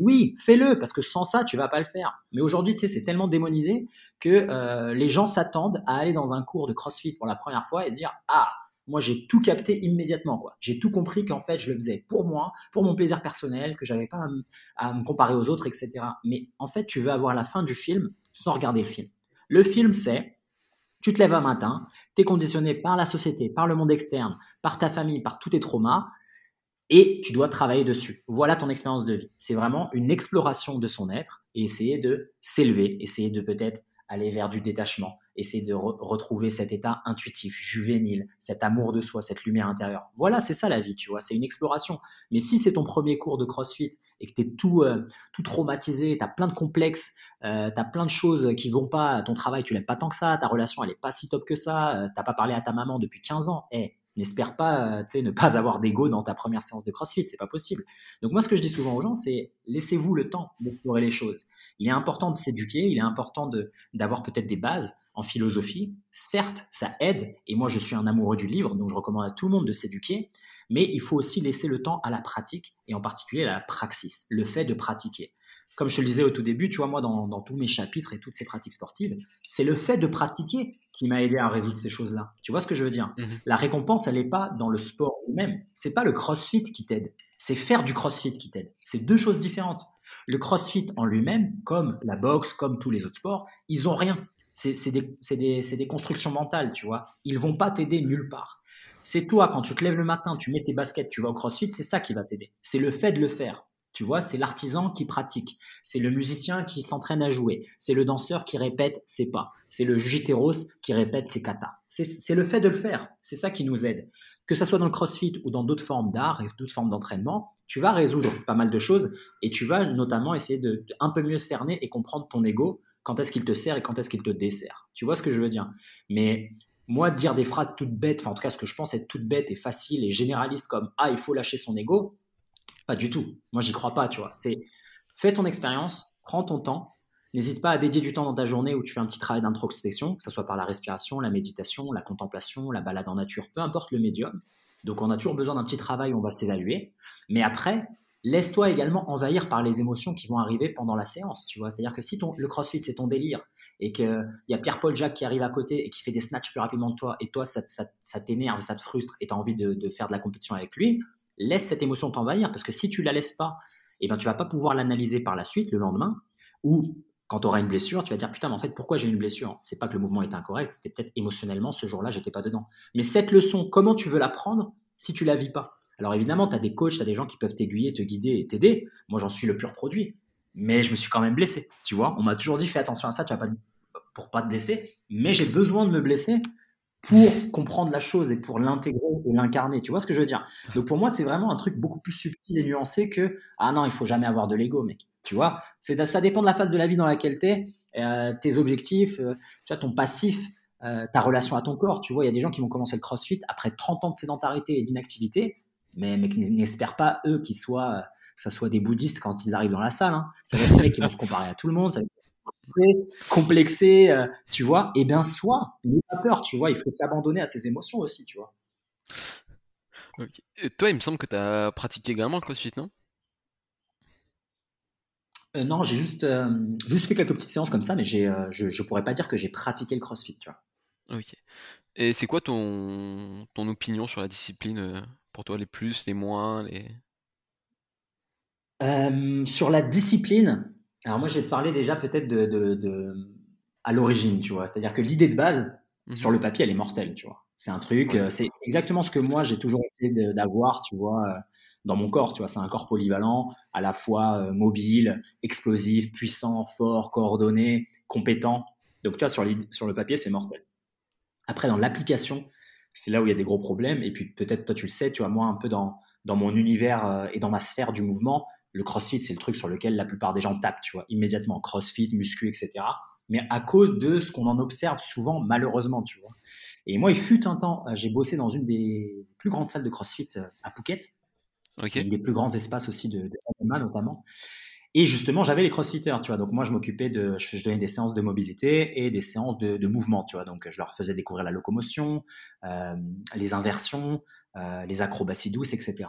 Oui, fais-le, parce que sans ça, tu vas pas le faire. Mais aujourd'hui, tu sais, c'est tellement démonisé que euh, les gens s'attendent à aller dans un cours de CrossFit pour la première fois et dire Ah, moi j'ai tout capté immédiatement quoi. J'ai tout compris qu'en fait je le faisais pour moi, pour mon plaisir personnel, que j'avais pas à me comparer aux autres, etc. Mais en fait, tu veux avoir la fin du film sans regarder le film. Le film, c'est tu te lèves un matin, tu es conditionné par la société, par le monde externe, par ta famille, par tous tes traumas, et tu dois travailler dessus. Voilà ton expérience de vie. C'est vraiment une exploration de son être et essayer de s'élever, essayer de peut-être aller vers du détachement, essayer de retrouver cet état intuitif, juvénile, cet amour de soi, cette lumière intérieure. Voilà, c'est ça la vie, tu vois, c'est une exploration. Mais si c'est ton premier cours de CrossFit et que tu es tout, euh, tout traumatisé, tu as plein de complexes, euh, tu as plein de choses qui vont pas, ton travail, tu l'aimes pas tant que ça, ta relation, elle est pas si top que ça, euh, t'as pas parlé à ta maman depuis 15 ans, eh, n'espère pas, sais, ne pas avoir d'ego dans ta première séance de CrossFit, c'est pas possible. Donc moi, ce que je dis souvent aux gens, c'est laissez-vous le temps d'explorer les choses. Il est important de s'éduquer, il est important d'avoir peut-être des bases en philosophie. Certes, ça aide, et moi, je suis un amoureux du livre, donc je recommande à tout le monde de s'éduquer, mais il faut aussi laisser le temps à la pratique, et en particulier à la praxis, le fait de pratiquer comme je te le disais au tout début, tu vois, moi, dans, tous mes chapitres et toutes ces pratiques sportives, c'est le fait de pratiquer qui m'a aidé à résoudre ces choses-là. Tu vois ce que je veux dire? Mhm. La récompense, elle n'est pas dans le sport lui-même. C'est pas le crossfit qui t'aide. C'est faire du crossfit qui t'aide. C'est deux choses différentes. Le crossfit en lui-même, comme la boxe, comme tous les autres sports, ils ont rien. C'est des, des, des, constructions mentales, tu vois. Ils vont pas t'aider nulle part. C'est toi, quand tu te lèves le matin, tu mets tes baskets, tu vas au crossfit, c'est ça qui va t'aider. C'est le fait de le faire Tu vois, c'est l'artisan qui pratique, c'est le musicien qui s'entraîne à jouer, c'est le danseur qui répète ses pas, c'est le jitéros qui répète ses katas. C'est le fait de le faire, c'est ça qui nous aide. Que ça soit dans le crossfit ou dans d'autres formes d'art et d'autres formes d'entraînement, tu vas résoudre pas mal de choses et tu vas notamment essayer de, un peu mieux cerner et comprendre ton ego, quand est-ce qu'il te sert et quand est-ce qu'il te dessert. Tu vois ce que je veux dire? Mais moi, dire des phrases toutes bêtes, enfin en tout cas ce que je pense être toutes bêtes et facile et généraliste comme ah il faut lâcher son ego, pas du tout. Moi, j'y crois pas, tu vois. C'est fais ton expérience, prends ton temps. N'hésite pas à dédier du temps dans ta journée où tu fais un petit travail d'introspection, que ce soit par la respiration, la méditation, la contemplation, la balade en nature, peu importe le médium. Donc, on a toujours besoin d'un petit travail où on va s'évaluer. Mais après, laisse-toi également envahir par les émotions qui vont arriver pendant la séance, tu vois. C'est-à-dire que si ton, le crossfit, c'est ton délire et qu'il y a Pierre-Paul Jacques qui arrive à côté et qui fait des snatchs plus rapidement que toi et toi, ça, t'énerve, ça te frustre et tu as envie de, de faire de la compétition avec lui, laisse cette émotion t'envahir parce que si tu la laisses pas, eh ben tu vas pas pouvoir l'analyser par la suite le lendemain ou quand tu auras une blessure, tu vas dire putain mais en fait pourquoi j'ai une blessure? C'est pas que le mouvement est incorrect, c'était peut-être émotionnellement ce jour-là, j'étais pas dedans. Mais cette leçon, comment tu veux l'apprendre si tu la vis pas? Alors évidemment, tu as des coachs, tu as des gens qui peuvent t'aiguiller, te guider et t'aider. Moi, j'en suis le pur produit. Mais je me suis quand même blessé, tu vois? On m'a toujours dit fais attention à ça, tu vas pas pour pas te blesser, mais j'ai besoin de me blesser pour comprendre la chose et pour l'intégrer et l'incarner. Tu vois ce que je veux dire? Donc pour moi, c'est vraiment un truc beaucoup plus subtil et nuancé que ah non, il faut jamais avoir de l'ego, mec. Tu vois? C'est ça dépend de la phase de la vie dans laquelle tu es, euh, tes objectifs, euh, ton passif, euh, ta relation à ton corps. Tu vois, il y a des gens qui vont commencer le CrossFit après 30 ans de sédentarité et d'inactivité, mais, mais n'espèrent pas eux qu'ils soient que ça soit des bouddhistes quand ils arrivent dans la salle. Hein. Ça va être des mecs qui vont se comparer à tout le monde. Complexé, euh, tu vois, et eh bien soit, n'aie pas peur, tu vois, il faut s'abandonner à ses émotions aussi, tu vois. toi, il me semble que tu as pratiqué également le crossfit, non? Euh, Non, j'ai juste, euh, juste fait quelques petites séances comme ça, mais j'ai, je ne pourrais pas dire que j'ai pratiqué le crossfit, tu vois. Ok. Et c'est quoi ton, ton opinion sur la discipline Pour toi, les plus, les moins les... sur la discipline, alors moi, je vais te parler déjà peut-être de, de, à l'origine, tu vois. C'est-à-dire que l'idée de base, mmh sur le papier, elle est mortelle, tu vois. C'est un truc, euh, c'est exactement ce que moi j'ai toujours essayé d'avoir, tu vois, euh, dans mon corps, tu vois. C'est un corps polyvalent, à la fois euh, mobile, explosif, puissant, fort, coordonné, compétent. Donc tu vois, sur, sur le papier, c'est mortel. Après, dans l'application, c'est là où il y a des gros problèmes. Et puis peut-être toi tu le sais, tu vois, moi un peu dans dans mon univers et dans ma sphère du mouvement, le crossfit, c'est le truc sur lequel la plupart des gens tapent, tu vois, immédiatement. Crossfit, muscu, etc. Mais à cause de ce qu'on en observe souvent, malheureusement, tu vois. Et moi, il fut un temps, euh, j'ai bossé dans une des plus grandes salles de crossfit euh, à Phuket. Okay. Une des plus grands espaces aussi de, de MMA, notamment. Et justement, j'avais les crossfitters, tu vois. Donc moi, je m'occupais de, je, donnais des séances de mobilité et des séances de, mouvement, tu vois. Donc je leur faisais découvrir la locomotion, euh, les inversions, les acrobaties douces, etc.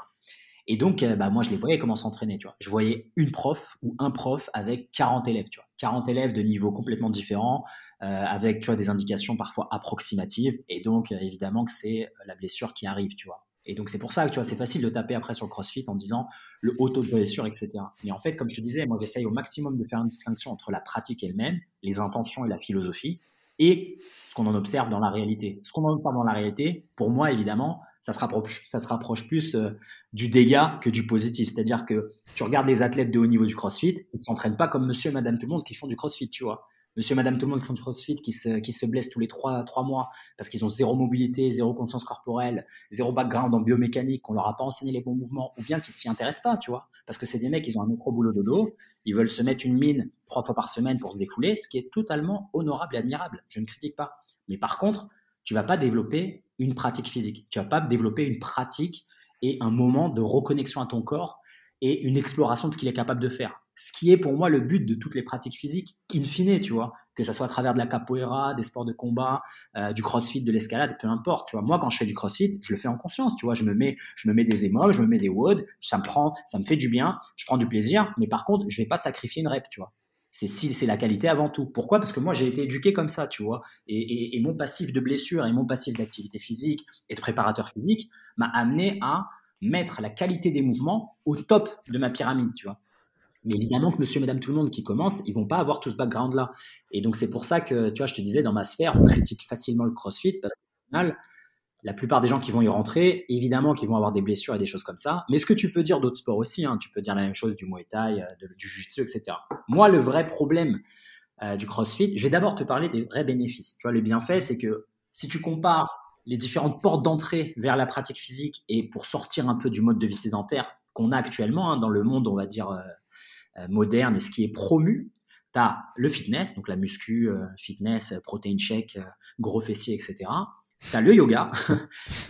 Et donc, euh, bah, moi, je les voyais comment s'entraîner, tu vois. Je voyais une prof ou un prof avec 40 élèves, tu vois. 40 élèves de niveaux complètement différents, euh, avec, tu vois, des indications parfois approximatives. Et donc, euh, évidemment que c'est la blessure qui arrive, tu vois. Et donc, c'est pour ça que, tu vois, c'est facile de taper après sur le CrossFit en disant le haut taux de blessure, etc. Mais en fait, comme je te disais, moi, j'essaye au maximum de faire une distinction entre la pratique elle-même, les intentions et la philosophie, et ce qu'on en observe dans la réalité. Ce qu'on en observe dans la réalité, pour moi, évidemment, ça se rapproche, ça se rapproche plus euh, du dégât que du positif. C'est-à-dire que tu regardes les athlètes de haut niveau du CrossFit, ils s'entraînent pas comme Monsieur et Madame tout le monde qui font du CrossFit, tu vois. Monsieur et Madame tout le monde qui font du CrossFit, qui se, qui se blessent tous les trois, trois mois parce qu'ils ont zéro mobilité, zéro conscience corporelle, zéro background en biomécanique, qu'on leur a pas enseigné les bons mouvements, ou bien qu'ils s'y intéressent pas, tu vois. Parce que c'est des mecs, ils ont un micro boulot dodo, ils veulent se mettre une mine trois fois par semaine pour se défouler, ce qui est totalement honorable et admirable. Je ne critique pas. Mais par contre, tu vas pas développer une pratique physique. Tu vas pas développer une pratique et un moment de reconnexion à ton corps et une exploration de ce qu'il est capable de faire. Ce qui est pour moi le but de toutes les pratiques physiques, in fine, tu vois, que ça soit à travers de la capoeira, des sports de combat, euh, du crossfit, de l'escalade, peu importe, tu vois. Moi, quand je fais du crossfit, je le fais en conscience, tu vois. Je me mets, je me mets des émotions, je me mets des WOD, ça me prend, ça me fait du bien, je prends du plaisir, mais par contre, je vais pas sacrifier une rep, tu vois c'est si c'est la qualité avant tout. Pourquoi? Parce que moi j'ai été éduqué comme ça, tu vois. Et, mon passif de blessure et mon passif d'activité physique et de préparateur physique m'a amené à mettre la qualité des mouvements au top de ma pyramide, tu vois. Mais évidemment que monsieur, madame, tout le monde qui commence, ils vont pas avoir tout ce background-là. Et donc c'est pour ça que, tu vois, je te disais, dans ma sphère, on critique facilement le crossfit parce qu'au final, la plupart des gens qui vont y rentrer, évidemment qu'ils vont avoir des blessures et des choses comme ça. Mais ce que tu peux dire d'autres sports aussi, hein, tu peux dire la même chose du Muay Thai, euh, du Jiu-Jitsu, etc. Moi, le vrai problème euh, du CrossFit, je vais d'abord te parler des vrais bénéfices. Tu vois, le bienfait, c'est que si tu compares les différentes portes d'entrée vers la pratique physique et pour sortir un peu du mode de vie sédentaire qu'on a actuellement hein, dans le monde, on va dire, euh, moderne et ce qui est promu, tu as le fitness, donc la muscu, fitness, protein shake, gros fessiers, etc T'as le yoga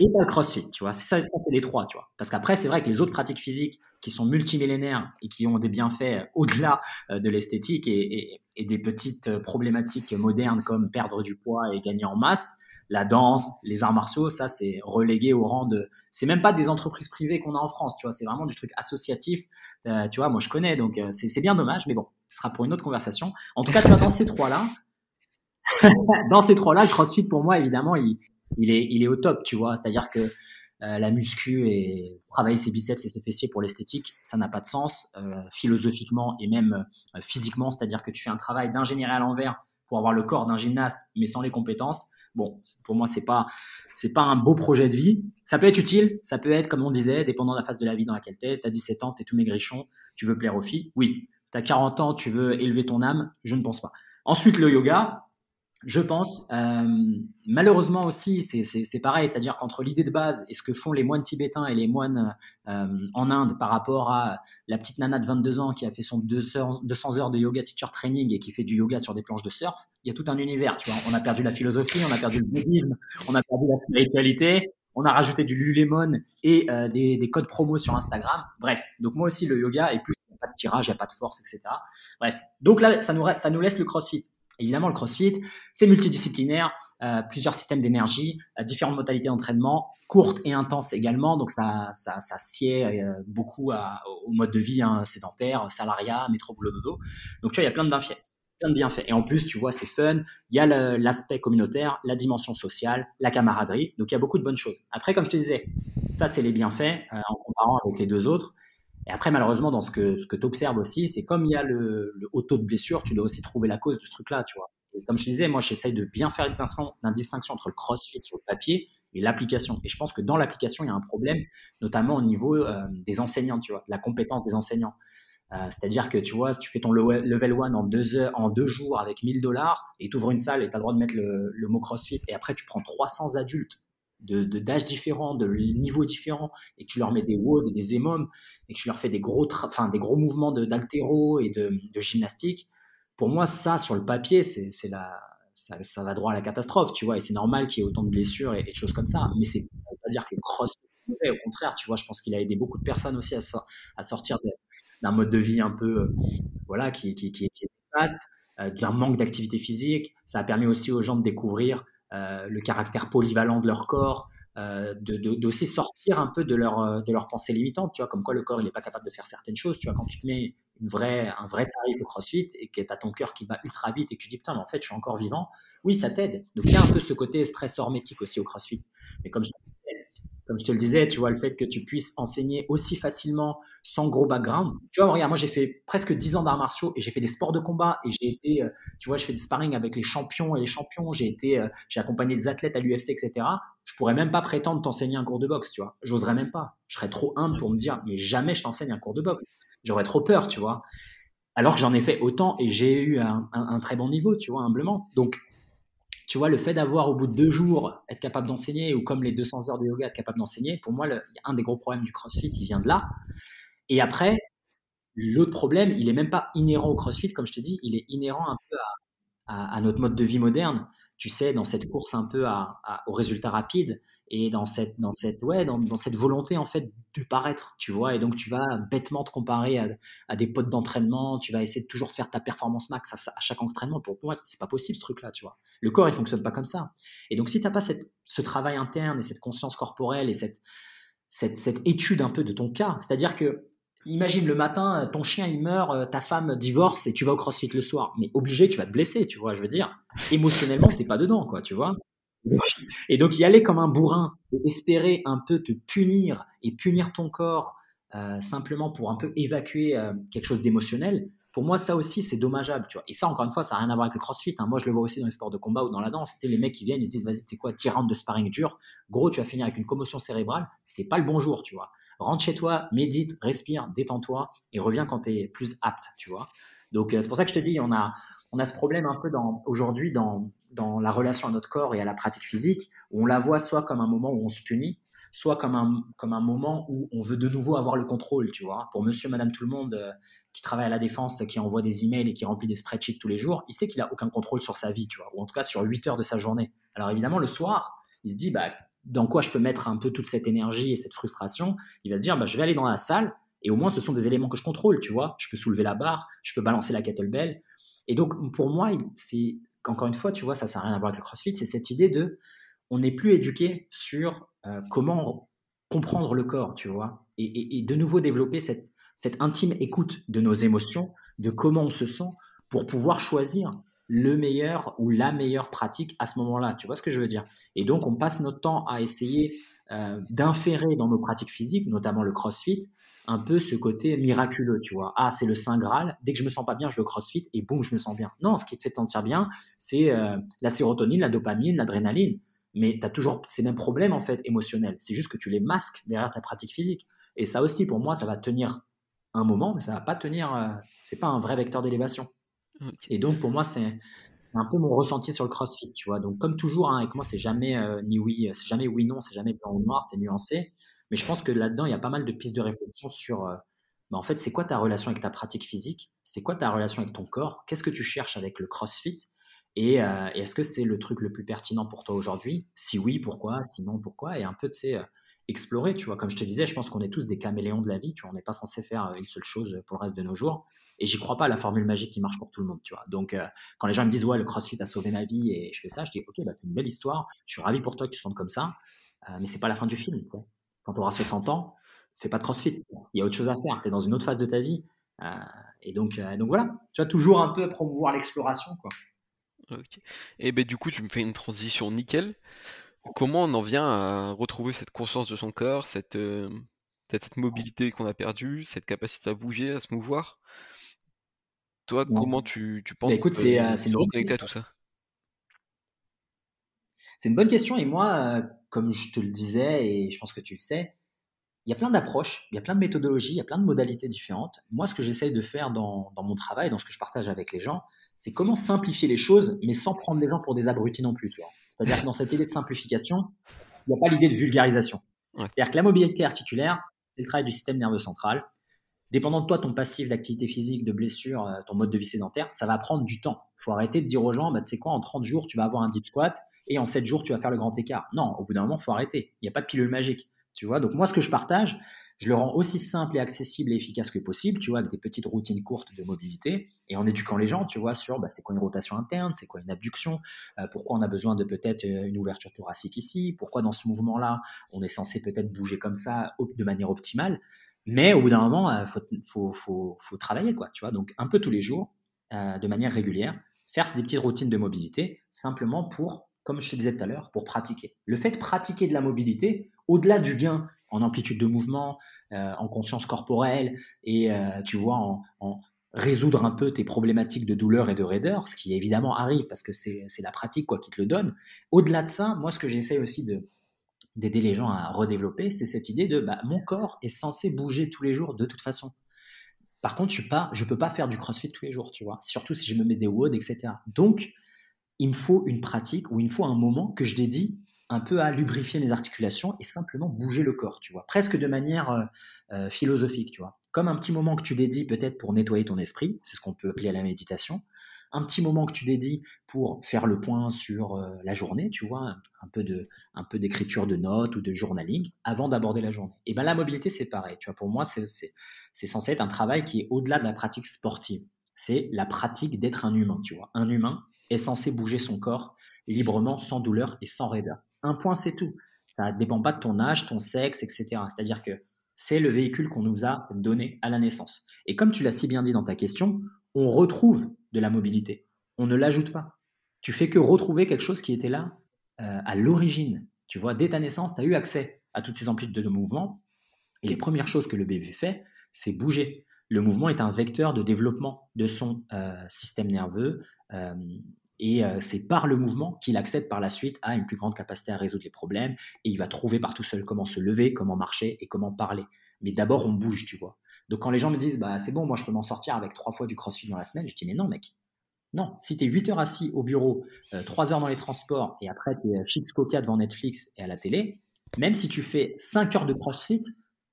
et t'as le crossfit, tu vois. C'est ça, c'est les trois, tu vois. Parce qu'après, c'est vrai que les autres pratiques physiques qui sont multimillénaires et qui ont des bienfaits au-delà euh, de l'esthétique et, des petites euh, problématiques modernes comme perdre du poids et gagner en masse, la danse, les arts martiaux, ça c'est relégué au rang de. C'est même pas des entreprises privées qu'on a en France, tu vois. C'est vraiment du truc associatif. Euh, tu vois, moi je connais, donc c'est bien dommage, mais bon, ce sera pour une autre conversation. En tout cas, tu vois, dans ces trois-là, dans ces trois-là, le CrossFit pour moi, évidemment, il, il est, il est au top, tu vois. C'est-à-dire que euh, la muscu et travailler ses biceps et ses fessiers pour l'esthétique, ça n'a pas de sens euh, philosophiquement et même euh, physiquement. C'est-à-dire que tu fais un travail d'ingénierie à l'envers pour avoir le corps d'un gymnaste, mais sans les compétences. Bon, pour moi, c'est pas, c'est pas un beau projet de vie. Ça peut être utile, ça peut être, comme on disait, dépendant de la phase de la vie dans laquelle tu es. Tu as 17 ans, tu es tout maigrichon, tu veux plaire aux filles. Oui. Tu as 40 ans, tu veux élever ton âme. Je ne pense pas. Ensuite, le yoga, je pense. Euh, malheureusement aussi, c'est pareil, c'est-à-dire qu'entre l'idée de base et ce que font les moines tibétains et les moines euh, en Inde par rapport à la petite nana de 22 ans qui a fait son 200, 200 heures de yoga teacher training et qui fait du yoga sur des planches de surf, il y a tout un univers. Tu vois, on a perdu la philosophie, on a perdu le bouddhisme, on a perdu la spiritualité, on a rajouté du lulémon et euh, des, des, codes promo sur Instagram. Bref, donc moi aussi le yoga est plus il n'y a pas de tirage, il n'y a pas de force, etc. Bref, donc là ça nous, ça nous laisse le CrossFit. Évidemment, le CrossFit, c'est multidisciplinaire, euh, plusieurs systèmes d'énergie, euh, différentes modalités d'entraînement, courtes et intenses également. Donc ça, ça, sied euh, beaucoup au mode de vie hein, sédentaire, salariat, métro, boulot, dodo. Donc tu vois, il y a plein de bienfaits. Plein de bienfaits. Et en plus, tu vois, c'est fun. Il y a l'aspect communautaire, la dimension sociale, la camaraderie. Donc il y a beaucoup de bonnes choses. Après, comme je te disais, ça c'est les bienfaits en comparant avec les deux autres. Et après, malheureusement, dans ce que, que tu observes aussi, c'est comme il y a le, haut taux de blessure, tu dois aussi trouver la cause de ce truc-là, tu vois. Comme je disais, moi, j'essaye de bien faire une distinction, entre le crossfit sur le papier et l'application. Et je pense que dans l'application, il y a un problème, notamment au niveau euh, des enseignants, tu vois, de la compétence des enseignants. Euh, C'est-à-dire que tu vois, si tu fais ton level 1 en deux, en deux jours avec 1000 dollars et tu ouvres une salle et tu as le droit de mettre le mot CrossFit et après tu prends 300 adultes de d'âge différents, de niveaux différents, et que tu leur mets des WOD et des EMOM, et que tu leur fais des gros, enfin, des gros mouvements d'altéro et de, gymnastique, pour moi, ça, sur le papier, c'est la, ça, ça, va droit à la catastrophe, tu vois, et c'est normal qu'il y ait autant de blessures et, de choses comme ça, mais c'est veut pas dire que le cross au contraire, tu vois, je pense qu'il a aidé beaucoup de personnes aussi à, sortir d'un mode de vie un peu, euh, voilà, qui, qui, qui, qui est vaste, euh, d'un manque d'activité physique. Ça a permis aussi aux gens de découvrir le caractère polyvalent de leur corps, euh, de, de, sortir un peu de leur, euh, de leur pensée limitante, tu vois, comme quoi le corps il n'est pas capable de faire certaines choses, tu vois, quand tu te mets une vraie, un vrai tarif au CrossFit et que tu as ton cœur qui bat ultra vite et que tu dis putain mais en fait je suis encore vivant, oui ça t'aide. Donc il y a un peu ce côté stress hormétique aussi au CrossFit. Mais comme je comme je te le disais, tu vois, le fait que tu puisses enseigner aussi facilement sans gros background. Tu vois, regarde, moi j'ai fait presque 10 ans d'arts martiaux et j'ai fait des sports de combat et j'ai été, euh, tu vois, je fais des sparring avec les champions et les champions, j'ai été, euh, j'ai accompagné des athlètes à l'UFC, etc. Je pourrais même pas prétendre t'enseigner un cours de boxe, tu vois. J'oserais même pas. Je serais trop humble pour me dire, mais jamais je t'enseigne un cours de boxe. J'aurais trop peur, tu vois. Alors que j'en ai fait autant et j'ai eu un, un très bon niveau, tu vois, humblement. Donc, tu vois, le fait d'avoir au bout de deux jours être capable d'enseigner, ou comme les 200 heures de yoga, être capable d'enseigner, pour moi, un des gros problèmes du CrossFit, il vient de là. Et après, l'autre problème, il est même pas inhérent au CrossFit, comme je te dis, il est inhérent un peu à, à, notre mode de vie moderne. Tu sais, dans cette course un peu à, au résultat rapide, et dans cette dans cette ouais dans, dans, cette volonté en fait de paraître tu vois et donc tu vas bêtement te comparer à, à des potes d'entraînement tu vas essayer de toujours faire ta performance max à, chaque entraînement pour moi c'est pas possible ce truc là tu vois le corps il fonctionne pas comme ça et donc si t'as pas cette, ce travail interne et cette conscience corporelle et cette cette, cette étude un peu de ton cas c'est à dire que Imagine le matin, ton chien il meurt, euh, ta femme divorce et tu vas au CrossFit le soir. Mais obligé, tu vas te blesser, tu vois. Je veux dire, émotionnellement, t'es pas dedans, quoi, tu vois. Et donc y aller comme un bourrin, et espérer un peu te punir et punir ton corps euh, simplement pour un peu évacuer euh, quelque chose d'émotionnel, pour moi, ça aussi, c'est dommageable, tu vois. Et ça, encore une fois, ça n'a rien à voir avec le crossfit. Hein. Moi, je le vois aussi dans les sports de combat ou dans la danse. Les mecs qui viennent, ils se disent, vas-y, c'est quoi, tirante de sparring dur. Gros, tu vas finir avec une commotion cérébrale. C'est pas le bon jour, tu vois. Rentre chez toi, médite, respire, détends-toi et reviens quand tu es plus apte, tu vois. Donc, euh, c'est pour ça que je te dis, on a, on a ce problème un peu aujourd'hui dans, dans la relation à notre corps et à la pratique physique, on la voit soit comme un moment où on se punit, soit comme un, comme un moment où on veut de nouveau avoir le contrôle, tu vois. Pour monsieur, madame, tout le monde euh, qui travaille à la défense, qui envoie des emails et qui remplit des spreadsheets tous les jours, il sait qu'il a aucun contrôle sur sa vie, tu vois, ou en tout cas sur 8 heures de sa journée. Alors évidemment, le soir, il se dit, bah, dans quoi je peux mettre un peu toute cette énergie et cette frustration? Il va se dire, bah, je vais aller dans la salle et au moins ce sont des éléments que je contrôle, tu vois. Je peux soulever la barre, je peux balancer la kettlebell. Et donc, pour moi, c'est, encore une fois, tu vois, ça, n'a rien à voir avec le crossfit, c'est cette idée de, on n'est plus éduqué sur euh, comment comprendre le corps, tu vois, et, de nouveau développer cette, cette intime écoute de nos émotions, de comment on se sent, pour pouvoir choisir le meilleur ou la meilleure pratique à ce moment-là. Tu vois ce que je veux dire? Et donc, on passe notre temps à essayer euh, d'inférer dans nos pratiques physiques, notamment le crossfit, un peu ce côté miraculeux, tu vois. Ah, c'est le Saint Graal. Dès que je me sens pas bien, je veux crossfit et boum, je me sens bien. Non, ce qui te fait te sentir bien, c'est euh, la sérotonine, la dopamine, l'adrénaline mais tu as toujours ces mêmes problèmes en fait émotionnels. C'est juste que tu les masques derrière ta pratique physique. Et ça aussi, pour moi, ça va tenir un moment, mais ça va pas tenir. Euh, c'est pas un vrai vecteur d'élévation. Et donc, pour moi, c'est un peu mon ressenti sur le CrossFit, tu vois. Donc, comme toujours, hein, avec moi, c'est jamais euh, ni oui, c'est jamais oui non, c'est jamais blanc ou noir, c'est nuancé. Mais je pense que là-dedans, il y a pas mal de pistes de réflexion sur. Euh, bah, en fait, c'est quoi ta relation avec ta pratique physique? C'est quoi ta relation avec ton corps? Qu'est-ce que tu cherches avec le CrossFit? Et, euh, est-ce que c'est le truc le plus pertinent pour toi aujourd'hui? Si oui, pourquoi? Sinon, pourquoi? Et un peu, tu sais, euh, explorer, tu vois. Comme je te disais, je pense qu'on est tous des caméléons de la vie, tu vois. On n'est pas censé faire euh, une seule chose pour le reste de nos jours. Et j'y crois pas à la formule magique qui marche pour tout le monde, tu vois. Donc, quand les gens me disent, ouais, le CrossFit a sauvé ma vie et je fais ça, je dis, ok, bah, c'est une belle histoire. Je suis ravi pour toi que tu te sentes comme ça. mais c'est pas la fin du film, tu sais. Quand tu auras 60 ans, fais pas de CrossFit. Il y a autre chose à faire. Tu es dans une autre phase de ta vie. et donc, donc voilà, tu vois, toujours un peu promouvoir l'exploration, quoi. Et ben du coup, tu me fais une transition nickel. Comment on en vient à retrouver cette conscience de son corps, cette, euh, cette mobilité qu'on a perdue, cette capacité à bouger, à se mouvoir? Toi, comment tu, tu penses bah, écoute, c'est euh, une bonne à tout ça? C'est une bonne question et moi, euh, comme je te le disais et je pense que tu le sais, il y a plein d'approches, il y a plein de méthodologies, il y a plein de modalités différentes. Moi, ce que j'essaye de faire dans, dans mon travail, dans ce que je partage avec les gens, c'est comment simplifier les choses, mais sans prendre les gens pour des abrutis non plus. C'est-à-dire que dans cette idée de simplification, il n'y a pas l'idée de vulgarisation. C'est-à-dire que la mobilité articulaire, c'est le travail du système nerveux central. Dépendant de toi, ton passif d'activité physique, de blessure, euh, ton mode de vie sédentaire, ça va prendre du temps. Il faut arrêter de dire aux gens, bah, tu sais quoi, en 30 jours, tu vas avoir un deep squat et en 7 jours, tu vas faire le grand écart. Non, au bout d'un moment, il faut arrêter. Il n'y a pas de pilule magique. Tu vois, donc moi, ce que je partage, je le rends aussi simple et accessible et efficace que possible, tu vois, avec des petites routines courtes de mobilité et en éduquant les gens, tu vois, sur bah, c'est quoi une rotation interne, c'est quoi une abduction, euh, pourquoi on a besoin de peut-être euh, une ouverture thoracique ici, pourquoi dans ce mouvement-là, on est censé peut-être bouger comme ça de manière optimale. Mais au bout d'un moment, il euh, faut, faut, faut, travailler, quoi, tu vois, donc un peu tous les jours, de manière régulière, faire des petites routines de mobilité simplement pour, comme je te disais tout à l'heure, pour pratiquer. Le fait de pratiquer de la mobilité, au-delà du gain en amplitude de mouvement, euh, en conscience corporelle et euh, tu vois en, résoudre un peu tes problématiques de douleur et de raideur, ce qui évidemment arrive parce que c'est la pratique quoi qui te le donne. Au-delà de ça, moi ce que j'essaie aussi de d'aider les gens à redévelopper, c'est cette idée de bah, mon corps est censé bouger tous les jours de toute façon. Par contre, je ne peux pas faire du crossfit tous les jours, tu vois. Surtout si je me mets des WOD, etc. Donc, il me faut une pratique ou il me faut un moment que je dédie un peu à lubrifier mes articulations et simplement bouger le corps, tu vois, presque de manière euh, euh, philosophique, tu vois. Comme un petit moment que tu dédies peut-être pour nettoyer ton esprit, c'est ce qu'on peut appeler la méditation, un petit moment que tu dédies pour faire le point sur euh, la journée, tu vois, un, peu de, un peu d'écriture de notes ou de journaling avant d'aborder la journée. Et ben la mobilité c'est pareil, tu vois. Pour moi c'est c'est censé être un travail qui est au-delà de la pratique sportive. C'est la pratique d'être un humain, tu vois. Un humain est censé bouger son corps librement, sans douleur et sans raideur. Un point, c'est tout. Ça ne dépend pas de ton âge, ton sexe, etc. C'est-à-dire que c'est le véhicule qu'on nous a donné à la naissance. Et comme tu l'as si bien dit dans ta question, on retrouve de la mobilité. On ne l'ajoute pas. Tu fais que retrouver quelque chose qui était là euh, à l'origine. Tu vois, dès ta naissance, tu as eu accès à toutes ces amplitudes de mouvement. Et les premières choses que le bébé fait, c'est bouger. le mouvement est un vecteur de développement de son euh, système nerveux. Euh, et c'est par le mouvement qu'il accède par la suite à une plus grande capacité à résoudre les problèmes. Et il va trouver par tout seul comment se lever, comment marcher et comment parler. Mais d'abord, on bouge, tu vois. Donc quand les gens me disent, bah, c'est bon, moi je peux m'en sortir avec trois fois du crossfit dans la semaine, je dis, mais non, mec. Non, si tu es 8 heures assis au bureau, 3 heures dans les transports, et après tu es chips coca devant Netflix et à la télé, même si tu fais 5 heures de crossfit,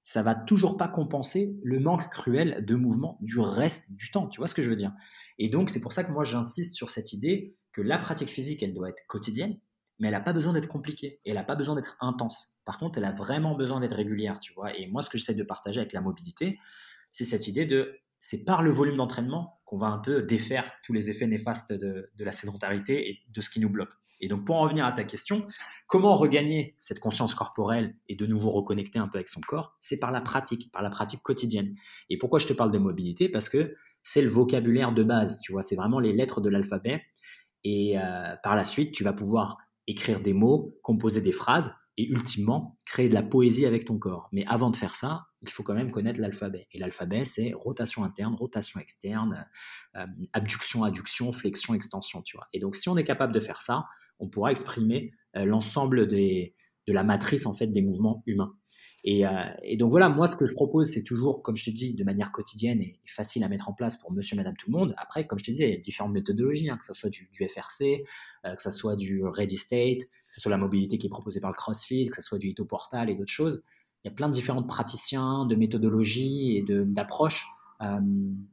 ça va toujours pas compenser le manque cruel de mouvement du reste du temps. Tu vois ce que je veux dire? Et donc, c'est pour ça que moi, j'insiste sur cette idée que la pratique physique, elle doit être quotidienne, mais elle n'a pas besoin d'être compliquée et elle n'a pas besoin d'être intense. Par contre, elle a vraiment besoin d'être régulière, tu vois. Et moi, ce que j'essaie de partager avec la mobilité, c'est cette idée de c'est par le volume d'entraînement qu'on va un peu défaire tous les effets néfastes de, la sédentarité et de ce qui nous bloque. Et donc, pour en revenir à ta question, comment regagner cette conscience corporelle et de nouveau reconnecter un peu avec son corps? C'est par la pratique, par la pratique quotidienne. Et pourquoi je te parle de mobilité? Parce que c'est le vocabulaire de base, tu vois, c'est vraiment les lettres de l'alphabet. Et euh, par la suite, tu vas pouvoir écrire des mots, composer des phrases et ultimement créer de la poésie avec ton corps. Mais avant de faire ça, il faut quand même connaître l'alphabet. Et l'alphabet, c'est rotation interne, rotation externe, euh, abduction, adduction, flexion, extension. Et donc, si on est capable de faire ça, on pourra exprimer euh, l'ensemble de la matrice en fait des mouvements humains. Euh, et, donc voilà, moi ce que je propose, c'est toujours, comme je te dis, de manière quotidienne et, facile à mettre en place pour Monsieur, Madame, tout le monde. Après, comme je te disais, il y a différentes méthodologies, hein, que ce soit du, FRC, euh, que ce soit du Ready State, que ce soit la mobilité qui est proposée par le CrossFit, que ce soit du Hito Portal et d'autres choses. Il y a plein de différents praticiens, de méthodologies et d'approches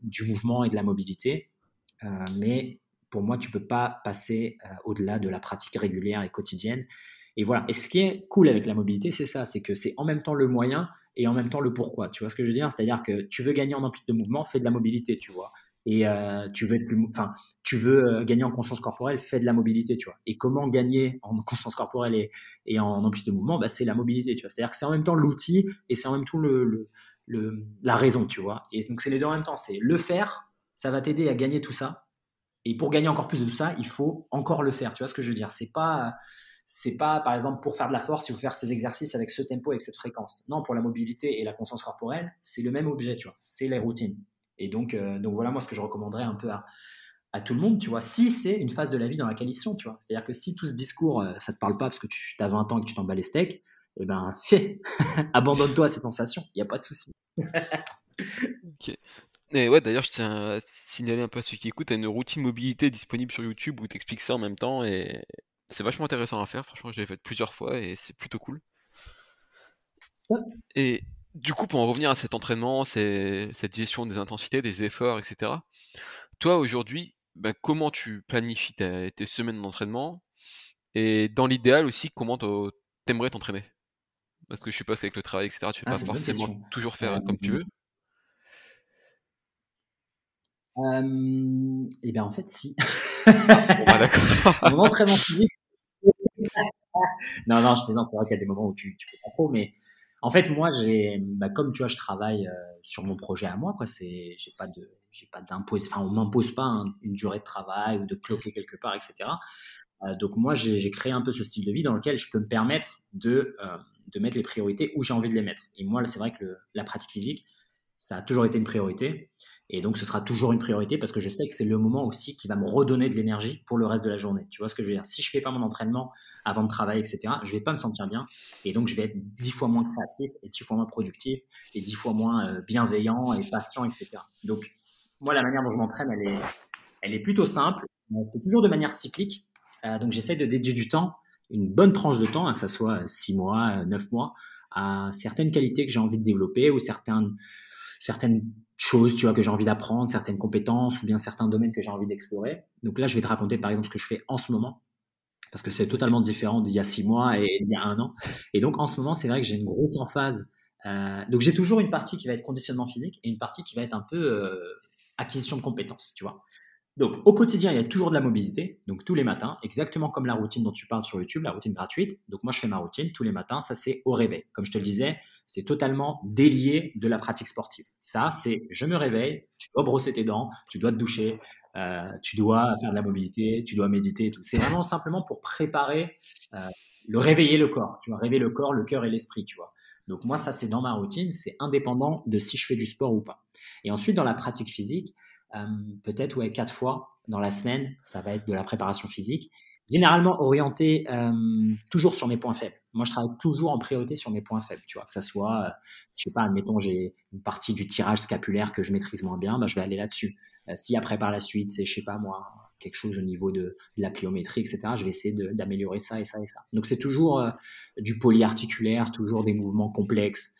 du mouvement et de la mobilité. mais pour moi, tu peux pas passer euh, au-delà de la pratique régulière et quotidienne. Et voilà. Et ce qui est cool avec la mobilité, c'est ça, c'est que c'est en même temps le moyen et en même temps le pourquoi. Tu vois ce que je veux dire? C'est-à-dire que tu veux gagner en amplitude de mouvement, fais de la mobilité, tu vois. Et euh, tu veux être plus, enfin, tu veux euh, gagner en conscience corporelle, fais de la mobilité, tu vois. Et comment gagner en conscience corporelle et, en amplitude de mouvement? Bah, c'est la mobilité, tu vois. C'est-à-dire que c'est en même temps l'outil et c'est en même temps la raison, tu vois. Et donc c'est les deux en même temps. C'est le faire, ça va t'aider à gagner tout ça et pour gagner encore plus de ça, il faut encore le faire. Tu vois ce que je veux dire? C'est pas, c'est pas, par exemple, pour faire de la force, il faut faire ces exercices avec ce tempo, avec cette fréquence. Non, pour la mobilité et la conscience corporelle, c'est le même objet, tu vois. C'est les routines. Et donc, euh, donc voilà, moi, ce que je recommanderais un peu à, à tout le monde, tu vois, si c'est une phase de la vie dans laquelle ils sont, tu vois. C'est-à-dire que si tout ce discours, euh, ça te parle pas parce que tu as 20 ans et que tu t'en bats les steaks, eh ben, fais, abandonne-toi à cette sensation, il n'y a pas de souci. ok. Et ouais, d'ailleurs, je tiens à signaler un peu à ceux qui écoutent, t'as une routine mobilité disponible sur YouTube où t'expliques ça en même temps et c'est vachement intéressant à faire. Franchement, je l'ai fait plusieurs fois et c'est plutôt cool. Et du coup, pour en revenir à cet entraînement, cette gestion des intensités, des efforts, etc. Toi, aujourd'hui, ben, comment tu planifies tes semaines d'entraînement et dans l'idéal aussi, comment t'aimerais t'entraîner? Parce que je suppose qu'avec le travail, etc., tu peux ah, pas forcément toujours faire comme tu veux. Euh, et bien en fait, si. bah, d'accord. Mon entraînement physique. non, non, je plaisante. C'est vrai qu'il y a des moments où tu, tu peux pas trop, mais en fait, moi, j'ai, bah, comme tu vois, je travaille euh, sur mon projet à moi. Quoi, c'est, j'ai pas de, j'ai pas d'impose. Enfin, on m'impose pas une durée de travail ou de cloquer quelque part, etc. Euh, donc moi, j'ai créé un peu ce style de vie dans lequel je peux me permettre de euh, de mettre les priorités où j'ai envie de les mettre. Et moi, c'est vrai que la pratique physique, ça a toujours été une priorité. Et donc, ce sera toujours une priorité parce que je sais que c'est le moment aussi qui va me redonner de l'énergie pour le reste de la journée. Tu vois ce que je veux dire? Si je fais pas mon entraînement avant de travailler, etc., je vais pas me sentir bien. Et donc, je vais être dix fois moins créatif et dix fois moins productif et dix fois moins euh, bienveillant et patient, etc. Donc, moi, la manière dont je m'entraîne, elle est, elle est plutôt simple. C'est toujours de manière cyclique. Euh, donc, j'essaie de dédier du temps, une bonne tranche de temps, hein, que ça soit six mois, neuf mois, à certaines qualités que j'ai envie de développer ou certaines, certaines choses, tu vois, que j'ai envie d'apprendre, certaines compétences ou bien certains domaines que j'ai envie d'explorer. Donc là, je vais te raconter par exemple ce que je fais en ce moment, parce que c'est totalement différent d'il y a six mois et d'il y a un an. Et donc en ce moment, c'est vrai que j'ai une grosse emphase. Euh, donc j'ai toujours une partie qui va être conditionnement physique et une partie qui va être un peu euh, acquisition de compétences, tu vois. Donc, au quotidien, il y a toujours de la mobilité. Donc, tous les matins, exactement comme la routine dont tu parles sur YouTube, la routine gratuite. Donc, moi, je fais ma routine tous les matins. Ça, c'est au réveil. Comme je te le disais, c'est totalement délié de la pratique sportive. Ça, c'est je me réveille, tu dois brosser tes dents, tu dois te doucher, euh, tu dois faire de la mobilité, tu dois méditer. Tout. C'est vraiment simplement pour préparer, euh, le réveiller le corps. Tu vas réveiller le corps, le cœur et l'esprit, tu vois. Donc moi, ça, c'est dans ma routine, c'est indépendant de si je fais du sport ou pas. Et ensuite, dans la pratique physique, euh, peut-être ouais, quatre fois dans la semaine, ça va être de la préparation physique, généralement orienté euh, toujours sur mes points faibles. Moi, je travaille toujours en priorité sur mes points faibles, tu vois, que ça soit, euh, je sais pas, admettons, j'ai une partie du tirage scapulaire que je maîtrise moins bien, bah, je vais aller là-dessus. si après par la suite, c'est, je sais pas moi, quelque chose au niveau de, la pliométrie, etc., je vais essayer d'améliorer ça et ça et ça. Donc c'est toujours du polyarticulaire, toujours des mouvements complexes,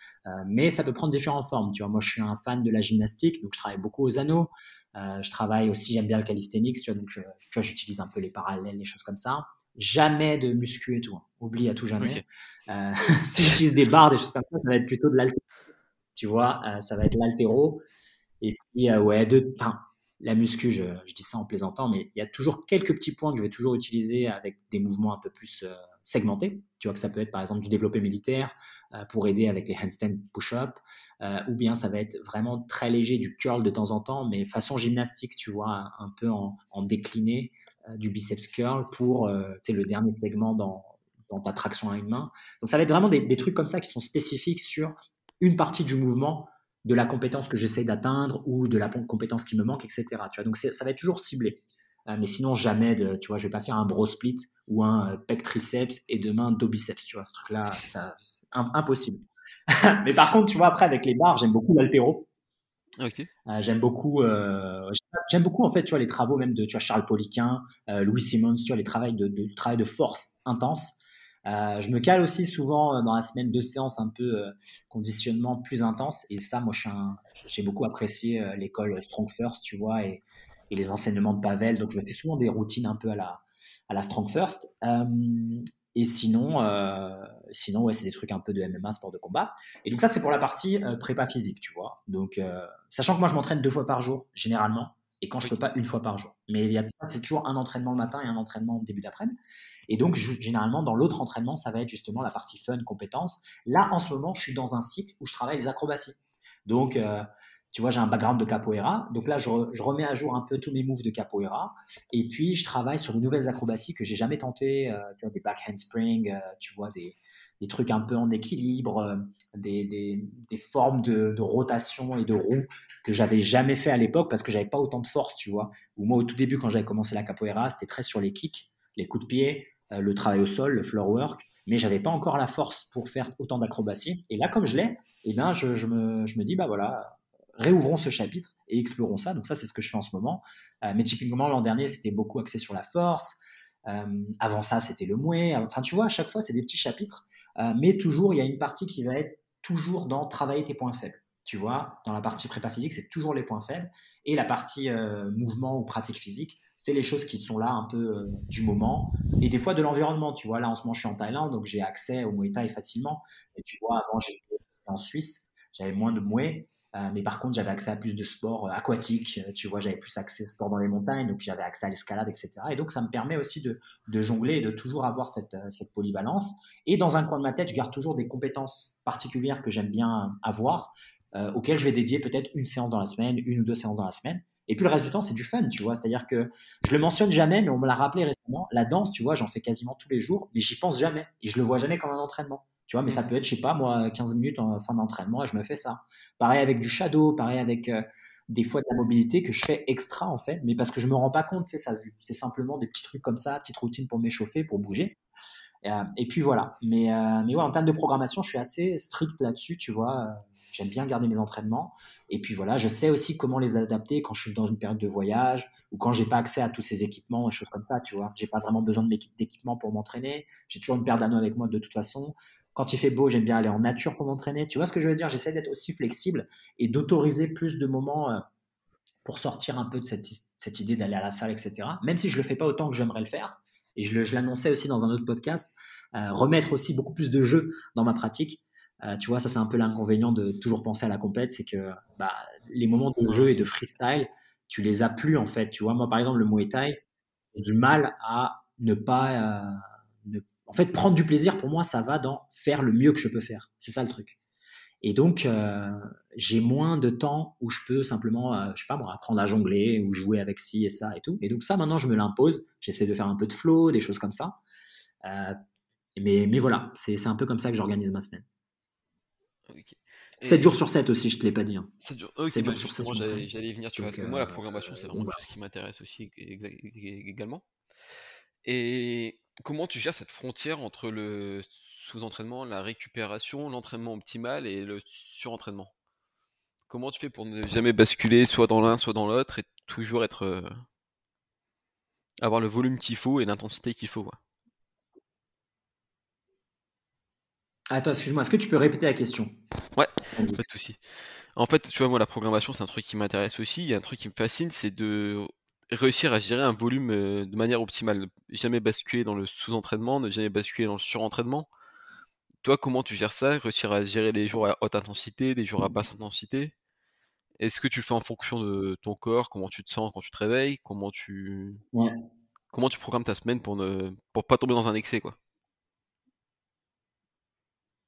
mais ça peut prendre différentes formes. Tu vois, moi, je suis un fan de la gymnastique, donc je travaille beaucoup aux anneaux. Euh, je travaille aussi, j'aime bien le calisthenics, tu vois, donc je, tu vois, j'utilise un peu les parallèles, les choses comme ça. Jamais de muscu et tout. Hein. Oublie à tout jamais. Euh, si j'utilise des barres, des choses comme ça, ça va être plutôt de l'altéro. Tu vois, euh, ça va être l'altéro. Et puis, euh, ouais, de, enfin, la muscu, je, je, dis ça en plaisantant, mais il y a toujours quelques petits points que je vais toujours utiliser avec des mouvements un peu plus euh, segmentés. Tu vois que ça peut être par exemple du développé militaire euh, pour aider avec les handstand push-up, euh, ou bien ça va être vraiment très léger du curl de temps en temps, mais façon gymnastique, tu vois, un, peu en, décliné du biceps curl pour le dernier segment dans, dans ta traction à une main. Donc ça va être vraiment des, des trucs comme ça qui sont spécifiques sur une partie du mouvement de la compétence que j'essaie d'atteindre ou de la compétence qui me manque, etc. Tu vois, donc ça va être toujours ciblé. Euh, mais sinon, jamais de, tu vois, je vais pas faire un bro split ou un euh, pec triceps et demain dos biceps, tu vois, ce truc-là, ça, c'est impossible. mais par contre, tu vois, après, avec les barres, j'aime beaucoup l'altéro. Okay. Euh, j'aime beaucoup, euh, j'aime beaucoup en fait, tu vois, les travaux même de, tu vois, Charles Poliquin, euh, Louis Simmons, tu vois, les travaux de, de, travail de force intense. Je me cale aussi souvent dans la semaine de séances un peu conditionnement plus intense. Et ça, moi, j'ai beaucoup apprécié l'école Strong First, tu vois, et, et, les enseignements de Pavel. Donc, je fais souvent des routines un peu à la, à la Strong First. et sinon, sinon, ouais, c'est des trucs un peu de MMA, sport de combat. Et donc, ça, c'est pour la partie prépa physique, tu vois. Donc, sachant que moi, je m'entraîne deux fois par jour, généralement. Et quand je peux pas, une fois par jour. Mais il y a ça, c'est toujours un entraînement le matin et un entraînement début d'après-midi. Et donc, généralement, dans l'autre entraînement, ça va être justement la partie fun, compétences. Là, en ce moment, je suis dans un cycle où je travaille les acrobaties. Donc, euh, tu vois, j'ai un background de capoeira. Donc là, je, remets à jour un peu tous mes moves de capoeira. Et puis, je travaille sur de nouvelles acrobaties que j'ai jamais tentées. Euh, tu vois, des back handspring, euh, tu vois, des, trucs un peu en équilibre, des, des, formes de, rotation et de roue que j'avais jamais fait à l'époque parce que j'avais pas autant de force, tu vois. Ou moi, au tout début, quand j'avais commencé la capoeira, c'était très sur les kicks, les coups de pied. Euh, le travail au sol, le floor work, mais j'avais pas encore la force pour faire autant d'acrobatie. Et là, comme je l'ai, eh bien, je, me, je, me, dis, bah voilà, réouvrons ce chapitre et explorons ça. Donc ça, c'est ce que je fais en ce moment. Euh, mais typiquement, l'an dernier, c'était beaucoup axé sur la force. Euh, avant ça, c'était le mouet. Enfin, tu vois, à chaque fois, c'est des petits chapitres. Euh, mais toujours, il y a une partie qui va être toujours dans travailler tes points faibles. Tu vois, dans la partie prépa physique, c'est toujours les points faibles. Et la partie mouvement ou pratique physique, c'est les choses qui sont là un peu du moment et des fois de l'environnement. Tu vois, là en ce moment je suis en Thaïlande donc j'ai accès au Muay Thai facilement. Et tu vois, avant j'étais en Suisse, j'avais moins de Muay, euh, mais par contre j'avais accès à plus de sports euh, aquatiques. Tu vois, j'avais plus accès au sport dans les montagnes, donc j'avais accès à l'escalade, etc. Et donc ça me permet aussi de, jongler et de toujours avoir cette, cette polyvalence. Et dans un coin de ma tête, je garde toujours des compétences particulières que j'aime bien avoir, auxquelles je vais dédier peut-être une séance dans la semaine, une ou deux séances dans la semaine. Et puis le reste du temps, c'est du fun, tu vois. C'est-à-dire que je le mentionne jamais, mais on me l'a rappelé récemment. La danse, tu vois, j'en fais quasiment tous les jours, mais j'y pense jamais. Et je le vois jamais comme un entraînement. Tu vois, mais ça peut être, je sais pas, moi, 15 minutes en fin d'entraînement et je me fais ça. Pareil avec du shadow, pareil avec euh, des fois de la mobilité que je fais extra, en fait, mais parce que je me rends pas compte, c'est ça, c'est simplement des petits trucs comme ça, petites routines pour m'échauffer, pour bouger. Et, euh, et, puis voilà. Mais, euh, mais ouais, en termes de programmation, je suis assez strict là-dessus, tu vois. J'aime bien garder mes entraînements. Et puis voilà, je sais aussi comment les adapter quand je suis dans une période de voyage ou quand j'ai pas accès à tous ces équipements, des choses comme ça, tu vois. J'ai pas vraiment besoin d'équipement pour m'entraîner. J'ai toujours une paire d'anneaux avec moi de toute façon. Quand il fait beau, j'aime bien aller en nature pour m'entraîner. Tu vois ce que je veux dire? J'essaie d'être aussi flexible et d'autoriser plus de moments euh, pour sortir un peu de cette, idée d'aller à la salle, etc. Même si je le fais pas autant que j'aimerais le faire. Et je l'annonçais aussi dans un autre podcast, euh, remettre aussi beaucoup plus de jeux dans ma pratique. Euh, tu vois, ça c'est un peu l'inconvénient de toujours penser à la compète, c'est que bah, les moments de jeu et de freestyle, tu les as plus en fait. Tu vois, moi par exemple le Muay Thai, j'ai du mal à ne pas, fait, prendre du plaisir pour moi, ça va dans faire le mieux que je peux faire. C'est ça le truc. Et donc euh, j'ai moins de temps où je peux simplement, euh, je sais pas moi, apprendre à jongler ou jouer avec ci et ça et tout. Et donc ça maintenant je me l'impose. J'essaie de faire un peu de flow, des choses comme ça. mais, mais voilà, c'est un peu comme ça que j'organise ma semaine. 7 jours sur 7 aussi, je te l'ai pas dit. Hein. 7 jours, jours bah, sur 7. J'allais venir, tu vois, parce que moi, la programmation, c'est vraiment tout ce qui m'intéresse aussi également. Et comment tu gères cette frontière entre le sous-entraînement, la récupération, l'entraînement optimal et le surentraînement? Comment tu fais pour ne jamais basculer soit dans l'un, soit dans l'autre et toujours être. Euh, avoir le volume qu'il faut et l'intensité qu'il faut Attends, excuse-moi, est-ce que tu peux répéter la question? Ouais, pas de souci. En fait, tu vois, moi, la programmation, c'est un truc qui m'intéresse aussi. Il y a un truc qui me fascine, c'est de réussir à gérer un volume euh, de manière optimale. Jamais basculer dans le sous-entraînement, ne jamais basculer dans le surentraînement. Toi, comment tu gères ça Réussir à gérer les jours à haute intensité, des jours à basse intensité? Est-ce que tu le fais en fonction de ton corps Comment tu te sens quand tu te réveilles Comment tu comment tu programmes ta semaine pour ne pour pas tomber dans un excès quoi?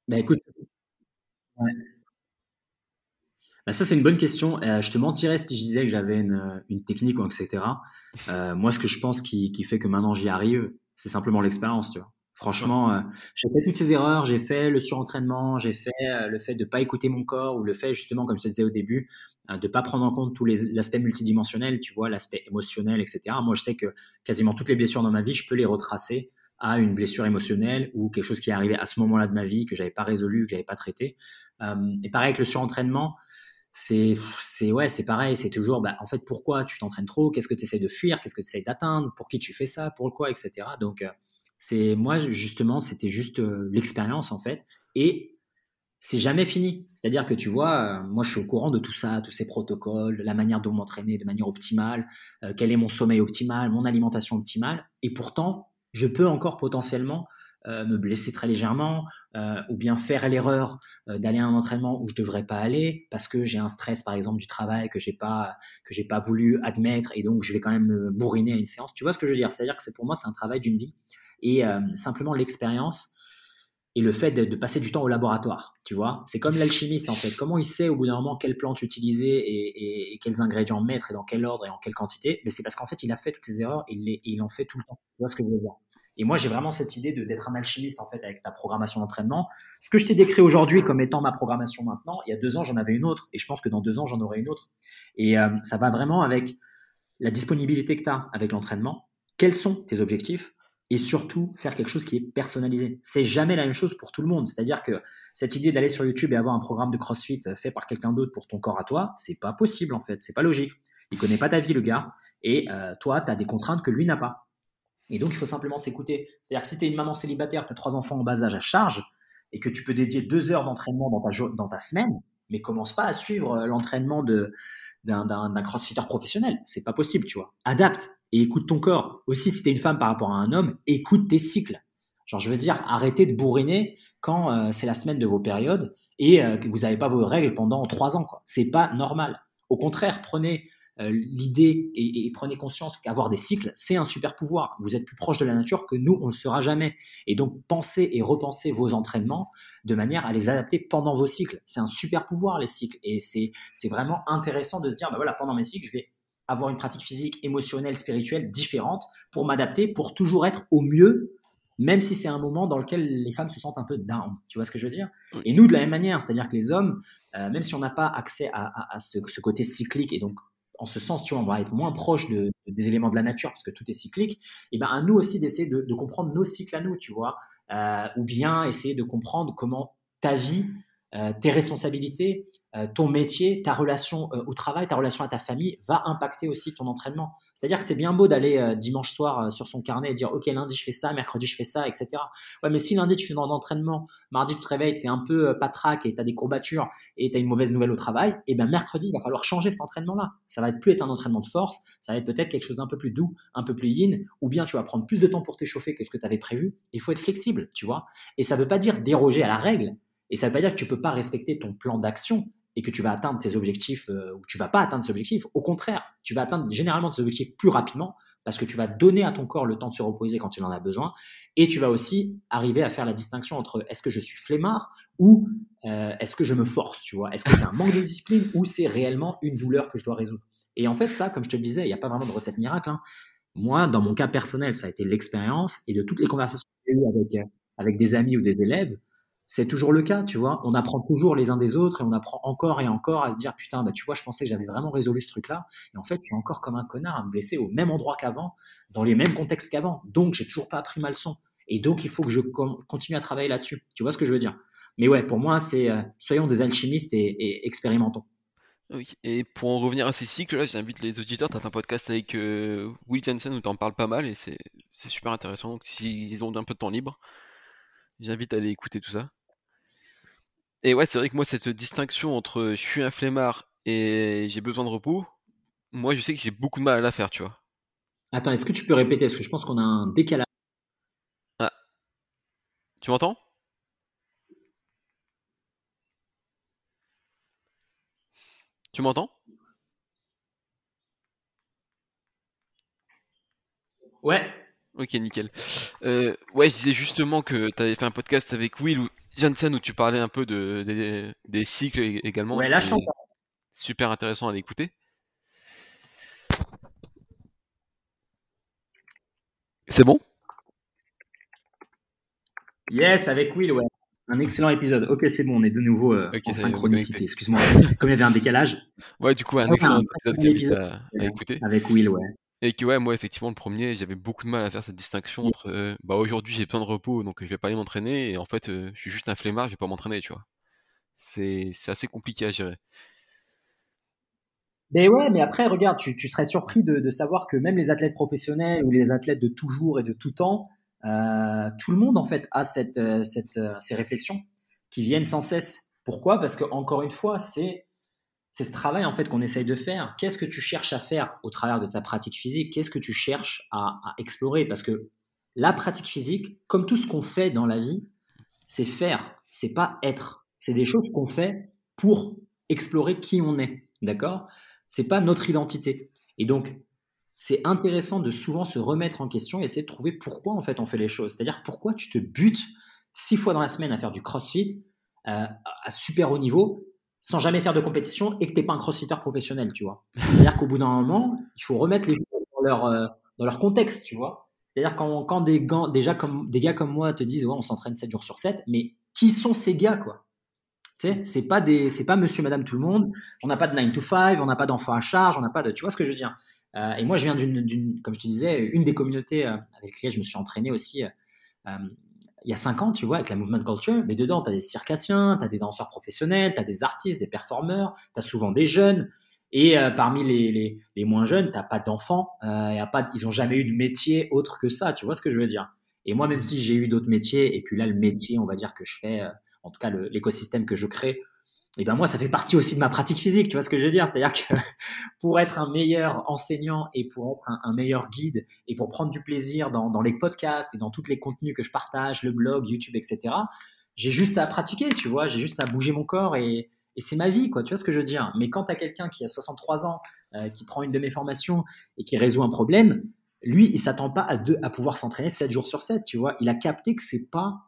Bah écoute, bah, ça, c'est une bonne question. Euh, je te mentirais si je disais que j'avais une, une technique ou etc. Euh, moi, ce que je pense qui, qui fait que maintenant j'y arrive, c'est simplement l'expérience, tu vois. Franchement, euh, j'ai fait toutes ces erreurs, j'ai fait le surentraînement, j'ai fait euh, le fait de pas écouter mon corps ou le fait justement, comme je te disais au début, euh, de pas prendre en compte tous les l'aspect multidimensionnel, tu vois, l'aspect émotionnel, etc. Moi, je sais que quasiment toutes les blessures dans ma vie, je peux les retracer à une blessure émotionnelle ou quelque chose qui est arrivé à ce moment-là de ma vie que j'avais pas résolu, que j'avais pas traité. et pareil avec le surentraînement, c'est c'est ouais c'est pareil c'est toujours bah, en fait pourquoi tu t'entraînes trop? Qu'est-ce que tu essaies de fuir? Qu'est-ce que tu essaies d'atteindre? Pour qui tu fais ça? Pourquoi etc donc c'est moi justement, c'était juste euh, l'expérience en fait, et c'est jamais fini. C'est-à-dire que tu vois, euh, moi je suis au courant de tout ça, tous ces protocoles, la manière dont m'entraîner de manière optimale, euh, quel est mon sommeil optimal, mon alimentation optimale, et pourtant je peux encore potentiellement me blesser très légèrement ou bien faire l'erreur d'aller à un entraînement où je devrais pas aller parce que j'ai un stress par exemple du travail que j'ai pas que j'ai pas voulu admettre et donc je vais quand même me bourriner à une séance. Tu vois ce que je veux dire? C'est-à-dire que c'est pour moi c'est un travail d'une vie et euh, simplement l'expérience et le fait de, passer du temps au laboratoire, tu vois? C'est comme l'alchimiste en fait. Comment il sait au bout d'un moment quelle plante utiliser et, quels ingrédients mettre et dans quel ordre et en quelle quantité? Mais c'est parce qu'en fait il a fait toutes ces erreurs et il, il, en fait tout le temps. Tu vois ce que je veux dire? Et moi j'ai vraiment cette idée d'être un alchimiste en fait avec ta programmation d'entraînement. Ce que je t'ai décrit aujourd'hui comme étant ma programmation maintenant, il y a deux ans j'en avais une autre et je pense que dans deux ans j'en aurai une autre. Et euh, ça va vraiment avec la disponibilité que tu as avec l'entraînement. Quels sont tes objectifs? Et surtout faire quelque chose qui est personnalisé. C'est jamais la même chose pour tout le monde. C'est-à-dire que cette idée d'aller sur YouTube et avoir un programme de CrossFit fait par quelqu'un d'autre pour ton corps à toi, c'est pas possible en fait, c'est pas logique. Il connaît pas ta vie le gars et euh, toi tu as des contraintes que lui n'a pas. Et donc il faut simplement s'écouter. C'est-à-dire que si tu es une maman célibataire, tu as trois enfants en bas âge à charge et que tu peux dédier deux heures d'entraînement dans ta, semaine, mais commence pas à suivre euh, l'entraînement d'un crossfitter professionnel. C'est pas possible, tu vois. Adapte et écoute ton corps. Aussi, si t'es une femme par rapport à un homme, écoute tes cycles. Genre, je veux dire, arrêtez de bourriner quand euh, c'est la semaine de vos périodes et euh, que vous n'avez pas vos règles pendant trois ans. C'est pas normal. Au contraire, prenez l'idée et, prenez conscience qu'avoir des cycles, c'est un super pouvoir. Vous êtes plus proche de la nature que nous, on ne le sera jamais. Et donc, pensez et repensez vos entraînements de manière à les adapter pendant vos cycles. C'est un super pouvoir, les cycles. Et c'est, c'est vraiment intéressant de se dire, bah voilà, pendant mes cycles, je vais avoir une pratique physique, émotionnelle, spirituelle différente pour m'adapter, pour toujours être au mieux même si c'est un moment dans lequel les femmes se sentent un peu down. Tu vois ce que je veux dire? Et nous, de la même manière, c'est-à-dire que les hommes, euh, même si on n'a pas accès à, ce, ce, côté cyclique et donc en ce sens, tu vois, on va être moins proche de, des éléments de la nature parce que tout est cyclique. Et eh ben à nous aussi d'essayer de, de, comprendre nos cycles à nous, tu vois, euh, ou bien essayer de comprendre comment ta vie tes responsabilités, euh, ton métier, ta relation euh, au travail, ta relation à ta famille va impacter aussi ton entraînement. C'est-à-dire que c'est bien beau d'aller dimanche soir sur son carnet et dire ok lundi je fais ça, mercredi je fais ça, etc. Ouais, mais si lundi tu fais dans l'entraînement, mardi tu te réveilles, es un peu patraque et tu as des courbatures et tu as une mauvaise nouvelle au travail, et eh ben mercredi il va falloir changer cet entraînement-là. Ça va plus être un entraînement de force, ça va être peut-être quelque chose d'un peu plus doux, un peu plus yin, ou bien tu vas prendre plus de temps pour t'échauffer que ce que tu avais prévu. Il faut être flexible, tu vois. Et ça veut pas dire déroger à la règle, et ça ne veut pas dire que tu peux pas respecter ton plan d'action et que tu vas atteindre tes objectifs euh, ou tu vas pas atteindre tes objectifs. Au contraire, tu vas atteindre généralement tes objectifs plus rapidement parce que tu vas donner à ton corps le temps de se reposer quand il en a besoin et tu vas aussi arriver à faire la distinction entre est-ce que je suis flemmard ou euh, est-ce que je me force, tu vois? Est-ce que c'est un manque de discipline ou c'est réellement une douleur que je dois résoudre? Et en fait, ça, comme je te le disais, il n'y a pas vraiment de recette miracle. Hein. Moi, dans mon cas personnel, ça a été l'expérience et de toutes les conversations que j'ai eues avec, euh, avec des amis ou des élèves, c'est toujours le cas, tu vois. On apprend toujours les uns des autres et on apprend encore et encore à se dire putain, bah tu vois, je pensais que j'avais vraiment résolu ce truc-là et en fait, je suis encore comme un connard à me blesser au même endroit qu'avant, dans les mêmes contextes qu'avant. Donc, j'ai toujours pas appris ma leçon et donc il faut que je continue à travailler là-dessus. Tu vois ce que je veux dire? Mais ouais, pour moi, c'est euh, soyons des alchimistes et, expérimentons. Oui, et pour en revenir à ces cycles, là, j'invite les auditeurs. Tu as un podcast avec euh, Will Jensen où tu en parles pas mal et c'est super intéressant. Donc, s'ils ont un peu de temps libre, j'invite à aller écouter tout ça. Et ouais, c'est vrai que moi, cette distinction entre je suis un flemmard et j'ai besoin de repos, moi, je sais que j'ai beaucoup de mal à la faire, tu vois. Attends, est-ce que tu peux répéter? Parce que je pense qu'on a un décalage. Ah. Tu m'entends? Tu m'entends? Ouais. Ok, nickel. Euh, ouais, je disais justement que tu avais fait un podcast avec Will où Janssen où tu parlais un peu de, des, cycles également. Ouais, là, je Super intéressant à l'écouter. C'est bon? Yes, avec Will, ouais. Un excellent épisode. Ok, c'est bon, on est de nouveau euh, en synchronicité. Excuse-moi, comme il y avait un décalage. Ouais, du coup, un excellent épisode à, à écouter. Avec Will, ouais. Et que ouais, moi effectivement le premier, j'avais beaucoup de mal à faire cette distinction entre euh, bah aujourd'hui j'ai besoin de repos donc je vais pas aller m'entraîner et en fait euh, je suis juste un flemmard, je vais pas m'entraîner, tu vois. C'est assez compliqué à gérer. Mais ouais, mais après regarde, tu, tu serais surpris de, de, savoir que même les athlètes professionnels ou les athlètes de toujours et de tout temps, euh, tout le monde en fait a cette, cette ces réflexions qui viennent sans cesse. Pourquoi? Parce que encore une fois, c'est c'est ce travail en fait qu'on essaye de faire. Qu'est-ce que tu cherches à faire au travers de ta pratique physique? Qu'est-ce que tu cherches à, explorer? Parce que la pratique physique, comme tout ce qu'on fait dans la vie, c'est faire, c'est pas être. C'est des choses qu'on fait pour explorer qui on est, d'accord? C'est pas notre identité. Et donc, c'est intéressant de souvent se remettre en question et essayer de trouver pourquoi en fait on fait les choses. C'est-à-dire pourquoi tu te butes six fois dans la semaine à faire du CrossFit euh, à super haut niveau sans jamais faire de compétition et que t'es pas un crossfitter professionnel, tu vois. C'est-à-dire qu'au bout d'un moment, il faut remettre les choses dans leur, euh, dans leur contexte, tu vois. C'est-à-dire quand, quand des, gars, déjà comme, des gars comme moi te disent, ouais, on s'entraîne 7 jours sur 7, mais qui sont ces gars, quoi? Tu sais, c'est pas des, c'est pas monsieur, madame, tout le monde. On n'a pas de 9 to 5, on n'a pas d'enfants à charge, on n'a pas de, tu vois ce que je veux dire? Euh, et moi, je viens d'une, comme je te disais, une des communautés euh, avec lesquelles je me suis entraîné aussi, il y a cinq ans, tu vois, avec la movement culture, mais dedans, tu as des circassiens, tu as des danseurs professionnels, tu as des artistes, des performeurs, tu as souvent des jeunes. Et euh, parmi les, les, les, moins jeunes, tu pas d'enfants, euh, pas, ils ont jamais eu de métier autre que ça, tu vois ce que je veux dire? Et moi, même si j'ai eu d'autres métiers, et puis là, le métier, on va dire que je fais, euh, en tout cas l'écosystème que je crée, et ben moi ça fait partie aussi de ma pratique physique, tu vois ce que je veux dire? C'est-à-dire que pour être un meilleur enseignant et pour être un, meilleur guide et pour prendre du plaisir dans, dans, les podcasts et dans tous les contenus que je partage, le blog, YouTube, etc. J'ai juste à pratiquer, tu vois, j'ai juste à bouger mon corps et, c'est ma vie, quoi. Tu vois ce que je veux dire? Mais quand tu as quelqu'un qui a 63 ans, euh, qui prend une de mes formations et qui résout un problème, lui, il s'attend pas à, deux, à pouvoir s'entraîner 7 jours sur 7, tu vois? Il a capté que c'est pas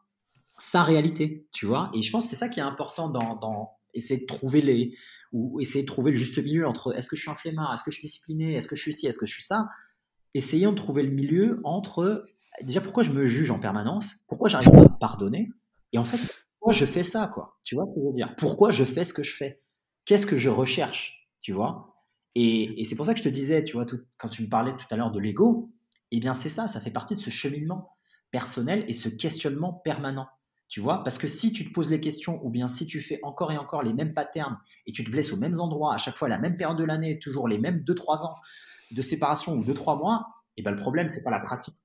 sa réalité, tu vois? Et je pense que c'est ça qui est important dans, dans essayer de trouver les ou essayer de trouver le juste milieu entre est-ce que je suis un flemmard, est-ce que je suis discipliné, est-ce que je suis ci, est-ce que je suis ça. Essayons de trouver le milieu entre déjà pourquoi je me juge en permanence, pourquoi j'arrive pas à me pardonner et en fait pourquoi je fais ça quoi. Tu vois ce que je veux dire? Pourquoi je fais ce que je fais? Qu'est-ce que je recherche? Tu vois? Et, c'est pour ça que je te disais, tu vois, tout, quand tu me parlais tout à l'heure de l'ego, eh bien c'est ça, ça fait partie de ce cheminement personnel et ce questionnement permanent. Tu vois, parce que si tu te poses les questions ou bien si tu fais encore et encore les mêmes patterns et tu te blesses aux mêmes endroits à chaque fois la même période de l'année, toujours les mêmes 2-3 ans de séparation ou 2-3 mois, et eh ben le problème c'est pas la pratique,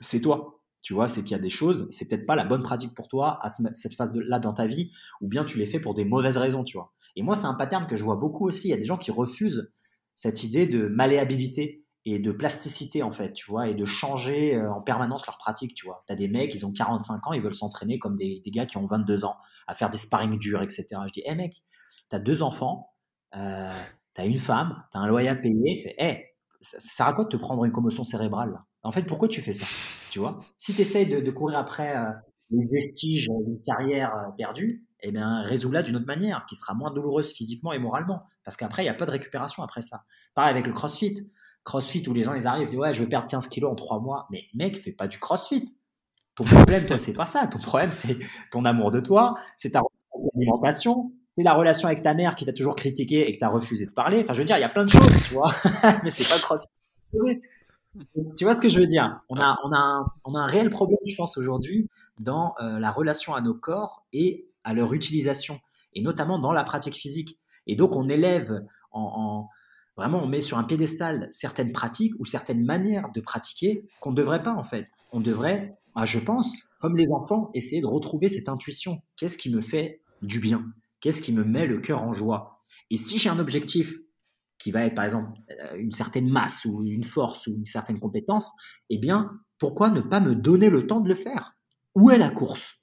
c'est toi. Tu vois, c'est qu'il y a des choses, c'est peut-être pas la bonne pratique pour toi à cette phase-là dans ta vie, ou bien tu les fais pour des mauvaises raisons, tu vois. Et moi, c'est un pattern que je vois beaucoup aussi. Il y a des gens qui refusent cette idée de malléabilité et de plasticité en fait, tu vois, et de changer euh, en permanence leur pratique, tu vois. T'as des mecs, ils ont 45 ans, ils veulent s'entraîner comme des, des, gars qui ont 22 ans, à faire des sparring durs, etc. Je dis, hé hey, mec, t'as deux enfants, euh, t'as une femme, t'as un loyer à payer, tu fais, hé, ça, sert à quoi de te prendre une commotion cérébrale En fait, pourquoi tu fais ça? Tu vois? Si tu essayes de, de, courir après euh, les vestiges d'une carrière euh, perdue, eh bien, résous-la d'une autre manière, qui sera moins douloureuse physiquement et moralement. Parce qu'après, il n'y a pas de récupération après ça. Pareil avec le crossfit. CrossFit où les gens ils arrivent, ils disent ouais je veux perdre 15 kilos en 3 mois, mais mec fais pas du CrossFit, Ton problème, toi, c'est pas ça. Ton problème, c'est ton amour de toi, c'est ta alimentation, c'est la relation avec ta mère qui t'a toujours critiqué et que t'as refusé de parler. Enfin, je veux dire, il y a plein de choses, tu vois. Mais c'est pas le cross. Tu vois ce que je veux dire? On a, on, a un, on a un réel problème, je pense, aujourd'hui dans euh, la relation à nos corps et à leur utilisation, et notamment dans la pratique physique. Et donc, on élève en, vraiment, on met sur un piédestal certaines pratiques ou certaines manières de pratiquer qu'on ne devrait pas, en fait. On devrait, ah, je pense, comme les enfants, essayer de retrouver cette intuition. Qu'est-ce qui me fait du bien? Qu'est-ce qui me met le cœur en joie? Et si j'ai un objectif qui va être, par exemple, euh, une certaine masse ou une force ou une certaine compétence, eh bien, pourquoi ne pas me donner le temps de le faire? Où est la course?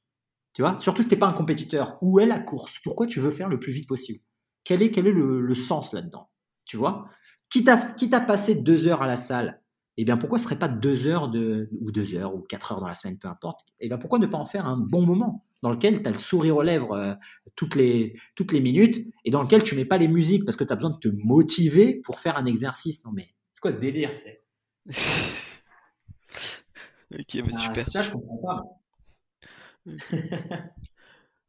Tu vois? Surtout si tu n'es pas un compétiteur. Où est la course? Pourquoi tu veux faire le plus vite possible? Quel est, quel est le, sens là-dedans? Tu vois? Quitte à, quitte à passer deux heures à la salle, eh bien pourquoi ce serait pas deux heures de, ou deux heures ou quatre heures dans la semaine, peu importe? Eh bien pourquoi ne pas en faire un bon moment dans lequel tu as le sourire aux lèvres euh, toutes, les, toutes les minutes et dans lequel tu mets pas les musiques parce que tu as besoin de te motiver pour faire un exercice? Non mais c'est quoi ce délire, tu sais? Ok, bah, super. Ça, je comprends pas.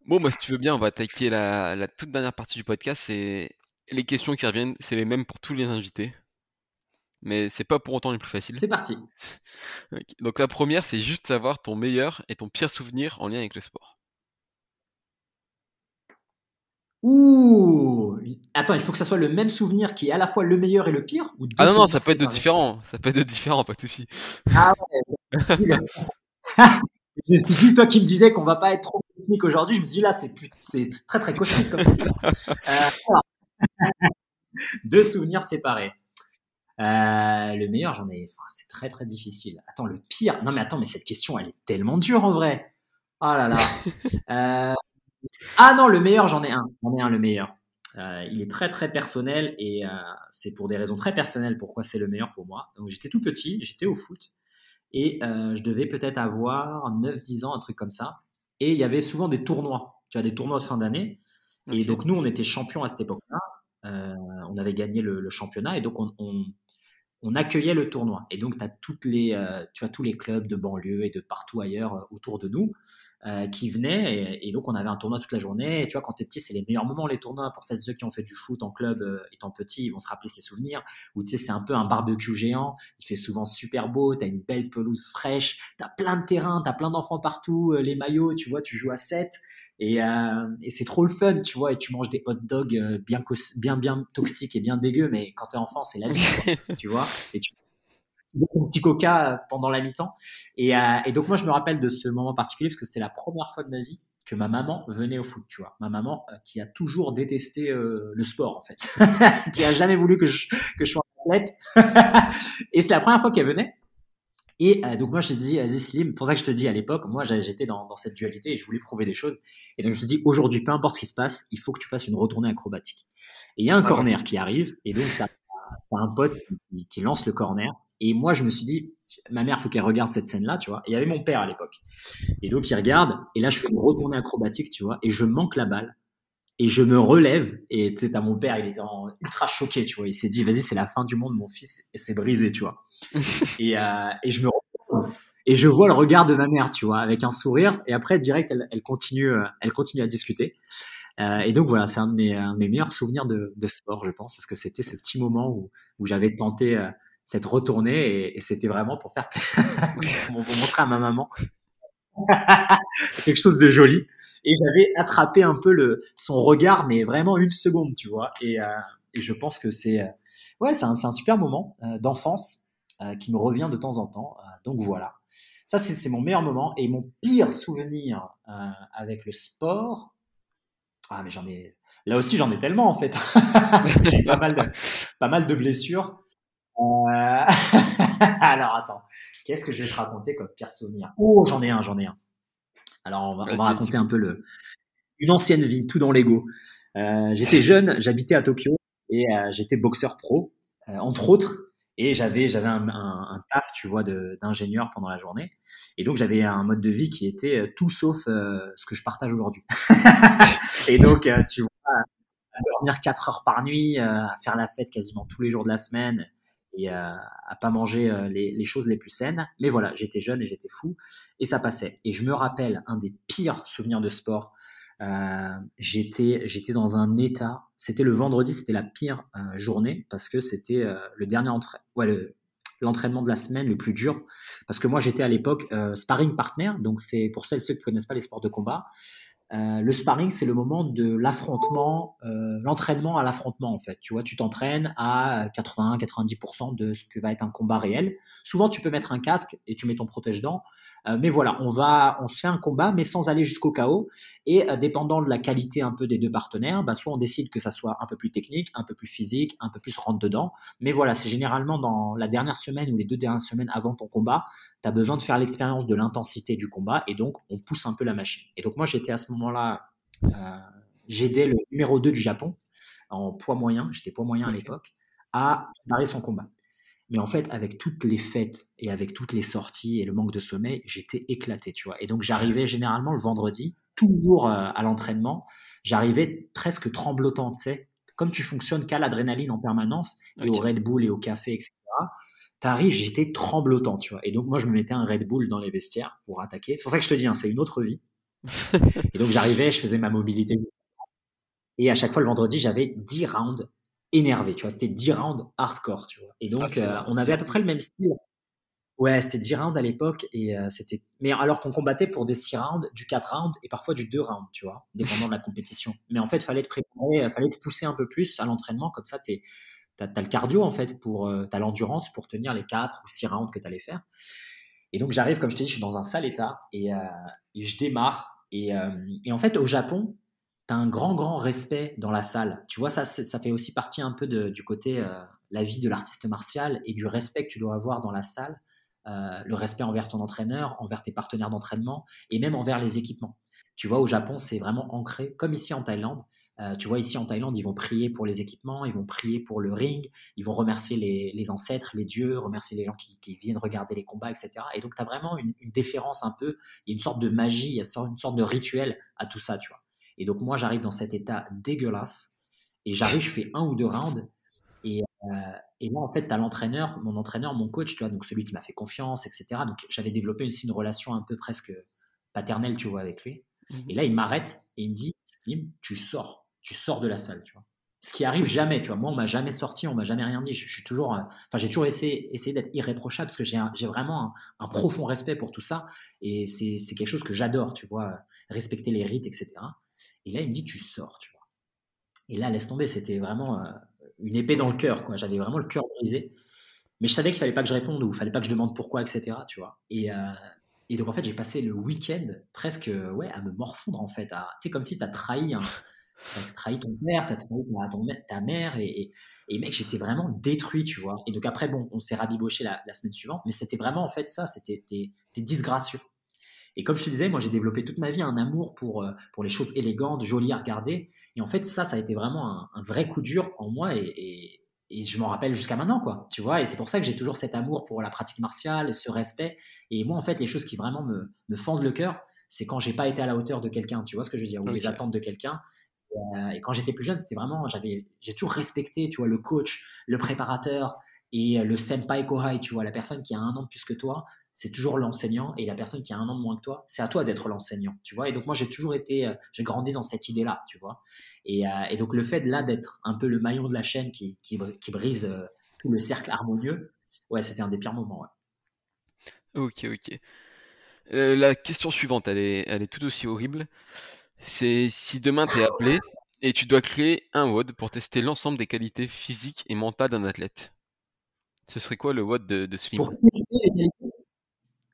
Bon, moi, si tu veux bien, on va attaquer la, toute dernière partie du podcast. C'est les questions qui reviennent, c'est les mêmes pour tous les invités. Mais c'est pas pour autant les plus faciles. C'est parti. Donc la première, c'est juste savoir ton meilleur et ton pire souvenir en lien avec le sport. Ouh Attends, il faut que ça soit le même souvenir qui est à la fois le meilleur et le pire Ah non, non, ça peut être de différent. Ça peut être de différent, pas de souci. Ah ouais. Je me suis dit, toi qui me disais qu'on va pas être trop cosmique aujourd'hui, je me suis dit là, c'est c'est très très cosmique comme. Euh, deux souvenirs séparés. Euh, le meilleur, j'en ai. Enfin, c'est très très difficile. Attends, le pire. Non mais attends, mais cette question, elle est tellement dure en vrai. Oh là là. Euh, ah non, le meilleur, j'en ai un. J'en ai un, le meilleur. Euh, il est très très personnel et c'est pour des raisons très personnelles pourquoi c'est le meilleur pour moi. Donc j'étais tout petit, j'étais au foot et je devais peut-être avoir 9-10 ans, un truc comme ça. Et il y avait souvent des tournois, tu vois, des tournois de fin d'année. Et donc nous, on était champions à cette époque-là. Euh, on avait gagné le, championnat et donc on, on, accueillait le tournoi. Et donc as toutes les, euh, tu as tous les clubs de banlieue et de partout ailleurs autour de nous euh, qui venaient et, donc on avait un tournoi toute la journée. Et tu vois, quand t'es petit, c'est les meilleurs moments les tournois pour celles ceux qui ont fait du foot en club euh, étant petit, ils vont se rappeler ces souvenirs. Ou tu sais, c'est un peu un barbecue géant. Il fait souvent super beau. T'as une belle pelouse fraîche. T'as plein de terrains. T'as plein d'enfants partout. Euh, les maillots, tu vois, tu joues à 7 et, euh, et c'est trop le fun, tu vois, et tu manges des hot dogs bien, bien, bien toxiques et bien dégueux, mais quand t'es enfant, c'est la vie, tu vois, et tu un petit coca euh, pendant la mi-temps. Et, euh, et, donc moi, je me rappelle de ce moment particulier parce que c'était la première fois de ma vie que ma maman venait au foot, tu vois. Ma maman euh, qui a toujours détesté le sport, en fait, qui a jamais voulu que je, que je sois athlète. et c'est la première fois qu'elle venait. Et donc moi, je te dis, vas-y Slim, pour ça que je te dis à l'époque, moi j'étais dans, dans, cette dualité et je voulais prouver des choses. Et donc je me suis dit, aujourd'hui, peu importe ce qui se passe, il faut que tu fasses une retournée acrobatique. Et il y a un corner qui arrive, et donc tu as, un pote qui, qui, lance le corner, et moi, je me suis dit, ma mère, faut qu'elle regarde cette scène-là, tu vois. Et il y avait mon père à l'époque. Et donc, il regarde, et là, je fais une retournée acrobatique, tu vois, et je manque la balle. Et je me relève, et tu sais, t'as mon père, il était en ultra choqué, tu vois. Il s'est dit, vas-y, c'est la fin du monde, mon fils, et c'est brisé, tu vois. et, euh, et je me et je vois le regard de ma mère, tu vois, avec un sourire. Et après, direct, elle, elle continue, euh, elle continue à discuter. Euh, et donc voilà, c'est un, de mes, un de mes meilleurs souvenirs de, de sport, je pense, parce que c'était ce petit moment où, où j'avais tenté euh, cette retournée et, c'était vraiment pour faire pour montrer à ma maman quelque chose de joli. Et j'avais attrapé un peu le son regard mais vraiment une seconde tu vois. Et, euh, et je pense que c'est euh, ouais c'est un, un, super moment euh, d'enfance qui me revient de temps en temps. Donc voilà. Ça c'est mon meilleur moment et mon pire souvenir avec le sport. Ah mais j'en ai là aussi j'en ai tellement en fait. J'ai pas mal pas mal de blessures. Euh, alors attends, qu'est-ce que je vais te raconter comme pire souvenir? Oh, j'en ai un, j'en ai un. Alors on va, raconter un peu le une ancienne vie, tout dans l'ego. Euh, j'étais jeune, j'habitais à Tokyo et euh, j'étais boxeur pro, entre autres. Et j'avais j'avais un, un, taf, tu vois, d'ingénieur pendant la journée. Et donc j'avais un mode de vie qui était tout sauf ce que je partage aujourd'hui. et donc tu vois, à dormir 4 heures par nuit, à faire la fête quasiment tous les jours de la semaine, à, à pas manger les, les, choses les plus saines. Mais voilà, j'étais jeune et j'étais fou et ça passait. Et je me rappelle un des pires souvenirs de sport. Euh, j'étais j'étais dans un état. C'était le vendredi, c'était la pire journée parce que c'était le dernier entraînement, ouais, le, l'entraînement de la semaine le plus dur. Parce que moi, j'étais à l'époque euh, sparring partner, donc c'est pour celles ceux qui connaissent pas les sports de combat. Euh, le sparring, c'est le moment de l'affrontement, euh, l'entraînement à l'affrontement en fait. Tu vois, tu t'entraînes à 80-90% de ce que va être un combat réel. Souvent, tu peux mettre un casque et tu mets ton protège-dents, mais voilà, on va, on se fait un combat, mais sans aller jusqu'au chaos. Et euh, dépendant de la qualité un peu des deux partenaires, bah, soit on décide que ça soit un peu plus technique, un peu plus physique, un peu plus rentre dedans. Mais voilà, c'est généralement dans la dernière semaine ou les deux dernières semaines avant ton combat, tu as besoin de faire l'expérience de l'intensité du combat et donc on pousse un peu la machine. Et donc moi j'étais à ce moment-là, euh, j'aidais le numéro 2 du Japon en poids moyen, j'étais poids moyen à l'époque, à préparer son combat. Mais en fait, avec toutes les fêtes et avec toutes les sorties et le manque de sommeil, j'étais éclaté, tu vois. Et donc, j'arrivais généralement le vendredi, toujours euh, à l'entraînement, j'arrivais presque tremblotant, tu sais. Comme tu fonctionnes qu'à l'adrénaline en permanence et au Red Bull et au café, etc. T'arrives, j'étais tremblotant, tu vois. Et donc, moi, je me mettais un Red Bull dans les vestiaires pour attaquer. C'est pour ça que je te dis, hein, c'est une autre vie. et donc, j'arrivais, je faisais ma mobilité. Et à chaque fois, le vendredi, j'avais 10 rounds énervé, tu vois. C'était 10 rounds hardcore, tu vois. Et donc, ah, euh, on avait à peu près le même style. Ouais, c'était 10 rounds à l'époque et euh, c'était. Mais alors qu'on combattait pour des 6 rounds, du 4 rounds et parfois du 2 rounds, tu vois, dépendant de la compétition. Mais en fait, fallait te préparer, euh, fallait te pousser un peu plus à l'entraînement, comme ça, tu as, le cardio en fait, pour, as l'endurance pour tenir les 4 ou 6 rounds que tu allais faire. Et donc, j'arrive, comme je t'ai dit, je suis dans un sale état et, et je démarre. Et, et en fait, au Japon, un grand, grand respect dans la salle. Tu vois, ça, ça fait aussi partie un peu du côté euh, la vie de l'artiste martial et du respect que tu dois avoir dans la salle. Euh, le respect envers ton entraîneur, envers tes partenaires d'entraînement et même envers les équipements. Tu vois, au Japon, c'est vraiment ancré, comme ici en Thaïlande. Euh, tu vois, ici en Thaïlande, ils vont prier pour les équipements, ils vont prier pour le ring, ils vont remercier les, ancêtres, les dieux, remercier les gens qui, viennent regarder les combats, etc. Et donc, tu as vraiment une, une, déférence un peu, il y a une sorte de magie, il y a une sorte de rituel à tout ça, tu vois. Et donc, moi, j'arrive dans cet état dégueulasse. Et j'arrive, je fais un ou deux rounds. Et, euh, et là, en fait, tu as l'entraîneur, mon entraîneur, mon coach, tu vois, donc celui qui m'a fait confiance, etc. Donc, j'avais développé aussi une relation un peu presque paternelle, tu vois, avec lui. Mmh et là, il m'arrête et il me dit, tu sors, tu sors de la salle, tu vois. Ce qui arrive jamais, tu vois. Moi, on m'a jamais sorti, on m'a jamais rien dit. Je, suis toujours, euh, enfin, j'ai toujours essayé, essayé d'être irréprochable parce que j'ai vraiment un, un, profond respect pour tout ça. Et c'est quelque chose que j'adore, tu vois, respecter les rites, etc. Et là, il me dit, tu sors, tu vois. Et là, laisse tomber, c'était vraiment euh, une épée dans le cœur, quoi. J'avais vraiment le cœur brisé. Mais je savais qu'il fallait pas que je réponde ou il fallait pas que je demande pourquoi, etc., tu vois. Et, euh, et donc, en fait, j'ai passé le week-end presque, ouais, à me morfondre, en fait. Sais, comme si tu as trahi trahi ton père, tu as trahi ta, mère, et, et, mec, j'étais vraiment détruit, tu vois. Et donc après, bon, on s'est rabiboché la, semaine suivante, mais c'était vraiment en fait ça, c'était disgracieux. Et comme je te disais, moi j'ai développé toute ma vie un amour pour, euh, pour les choses élégantes, jolies à regarder. Et en fait, ça, ça a été vraiment un, vrai coup dur en moi et, et, je m'en rappelle jusqu'à maintenant, quoi. Tu vois, et c'est pour ça que j'ai toujours cet amour pour la pratique martiale, ce respect. Et moi, en fait, les choses qui vraiment me, me fendent le cœur, c'est quand j'ai pas été à la hauteur de quelqu'un, tu vois ce que je veux dire, ou les attentes de quelqu'un. Euh, et quand j'étais plus jeune, c'était vraiment, j'avais, j'ai toujours respecté, tu vois, le coach, le préparateur et le senpai kohai, tu vois, la personne qui a un an de plus que toi c'est toujours l'enseignant et la personne qui a un an de moins que toi, c'est à toi d'être l'enseignant, tu vois. Et donc moi j'ai toujours été, euh, j'ai grandi dans cette idée-là, tu vois. Et, euh, et, donc le fait là d'être un peu le maillon de la chaîne qui, qui, brise euh, tout le cercle harmonieux, ouais, c'était un des pires moments. Ouais. Ok, ok. la question suivante, elle est, elle est tout aussi horrible. C'est si demain tu es appelé et tu dois créer un WOD pour tester l'ensemble des qualités physiques et mentales d'un athlète. Ce serait quoi le WOD de, de ce film? Pour tester les qualités?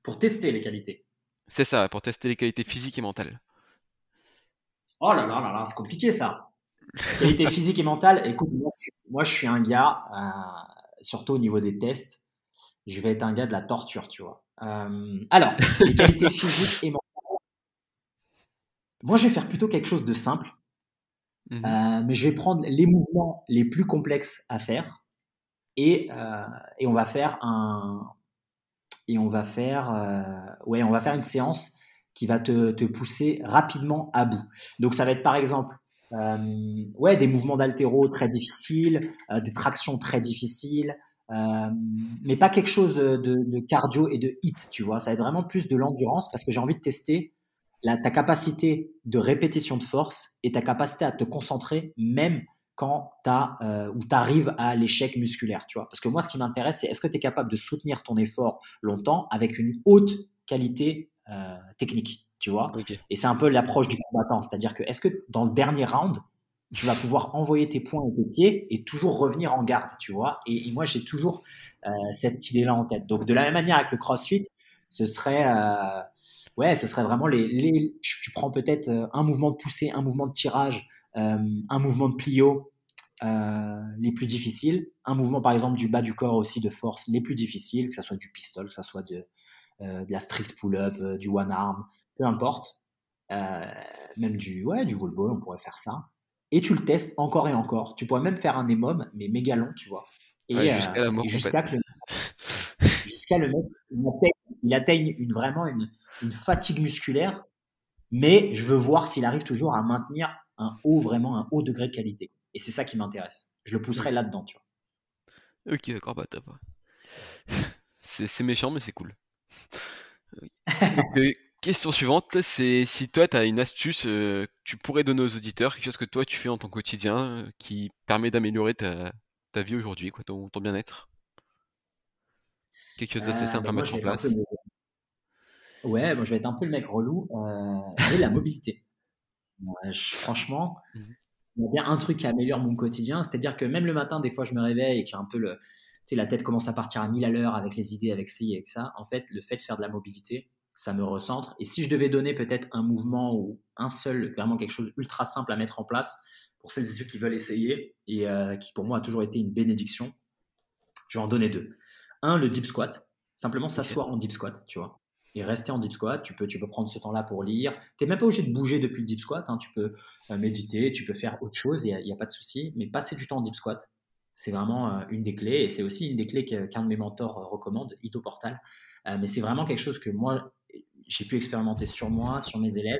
Pour tester les qualités. C'est ça, pour tester les qualités physiques et mentales. Oh là là là là, c'est compliqué ça. Qualité physique et mentale, écoute, moi, je suis un gars, euh, surtout au niveau des tests, je vais être un gars de la torture, tu vois. Euh, alors, les qualités physiques et mentales. Moi, je vais faire plutôt quelque chose de simple, mhm. euh, mais je vais prendre les mouvements les plus complexes à faire et, et on va faire un, et on va faire, euh, ouais, on va faire une séance qui va te, te, pousser rapidement à bout. Donc ça va être par exemple, euh, ouais, des mouvements d'altéro très difficiles, euh, des tractions très difficiles, mais pas quelque chose de, cardio et de hit, tu vois. Ça va être vraiment plus de l'endurance parce que j'ai envie de tester ta capacité de répétition de force et ta capacité à te concentrer même quand tu euh, ou arrives à l'échec musculaire, tu vois. Parce que moi, ce qui m'intéresse, c'est est-ce que tu es capable de soutenir ton effort longtemps avec une haute qualité euh, technique, tu vois. Et c'est un peu l'approche du combattant, c'est-à-dire que est-ce que dans le dernier round, tu vas pouvoir envoyer tes points et tes pieds et toujours revenir en garde, tu vois. Et, moi, j'ai toujours euh, cette idée-là en tête. Donc, de la même manière avec le CrossFit, ce serait, ouais, ce serait vraiment les, les tu, prends peut-être un mouvement de poussée, un mouvement de tirage, un mouvement de plio les plus difficiles, un mouvement par exemple du bas du corps aussi de force les plus difficiles, que ça soit du pistol, que ça soit de, de la strict pull-up, du one arm, peu importe. même du, ouais, du wall ball, on pourrait faire ça et tu le testes encore et encore. Tu pourrais même faire un EMOM, mais méga long, tu vois. Et, jusqu'à le, jusqu'à le mec, il atteigne, une, vraiment une, fatigue musculaire, mais je veux voir s'il arrive toujours à maintenir un haut, vraiment un haut degré de qualité. Et c'est ça qui m'intéresse. Je le pousserai là-dedans, tu vois. Ok, d'accord, bah t'as pas. C'est méchant, mais c'est cool. Question suivante, c'est si toi tu as une astuce euh, que tu pourrais donner aux auditeurs, quelque chose que toi tu fais en ton quotidien euh, qui permet d'améliorer ta, vie aujourd'hui, quoi, ton, bien-être? Quelque chose d'assez euh, simple à bah, mettre en place. Ouais, moi je vais être un peu le mec relou. Euh, la mobilité. Franchement, mmh il y a bien un truc qui améliore mon quotidien, c'est-à-dire que même le matin, des fois je me réveille et un peu le, la tête commence à partir à 1000 à l'heure avec les idées, avec ci, avec ça. En fait, le fait de faire de la mobilité, ça me recentre. Et si je devais donner peut-être un mouvement ou un seul, vraiment quelque chose ultra simple à mettre en place pour celles et ceux qui veulent essayer et euh, qui pour moi a toujours été une bénédiction, je vais en donner deux. Un, le deep squat. Simplement s'asseoir en deep squat, tu vois. Et rester en deep squat, tu peux, tu peux prendre ce temps-là pour lire. Tu n'es même pas obligé de bouger depuis le deep squat. Hein. Tu peux euh, méditer, tu peux faire autre chose, il n'y a, pas de souci. Mais passer du temps en deep squat, c'est vraiment euh, une des clés. Et c'est aussi une des clés qu'un de mes mentors recommande, Ito Portal. mais c'est vraiment quelque chose que moi, j'ai pu expérimenter sur moi, sur mes élèves.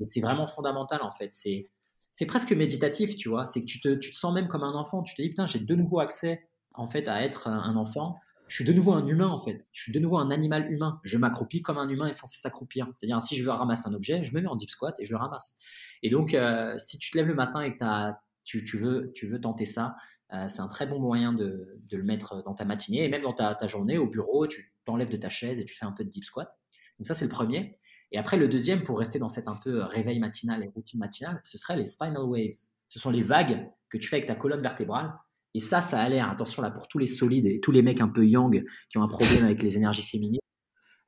Et c'est vraiment fondamental en fait. C'est c'est presque méditatif, tu vois. C'est que tu te, tu te sens même comme un enfant. Tu te dis putain, j'ai de nouveau accès en fait à être un enfant. Je suis de nouveau un humain en fait. Je suis de nouveau un animal humain. Je m'accroupis comme un humain est censé s'accroupir. C'est-à-dire si je veux ramasser un objet, je me mets en deep squat et je le ramasse. Et donc euh, si tu te lèves le matin et que tu, veux, tu veux tenter ça, euh, c'est un très bon moyen de, le mettre dans ta matinée et même dans ta, ta journée au bureau. Tu t'enlèves de ta chaise et tu fais un peu de deep squat. Donc ça, c'est le premier. Et après, le deuxième, pour rester dans cette un peu euh, réveil matinal et routine matinale, ce serait les spinal waves. Ce sont les vagues que tu fais avec ta colonne vertébrale. Et ça, ça a l'air, attention là, pour tous les solides et tous les mecs un peu yang qui ont un problème avec les énergies féminines.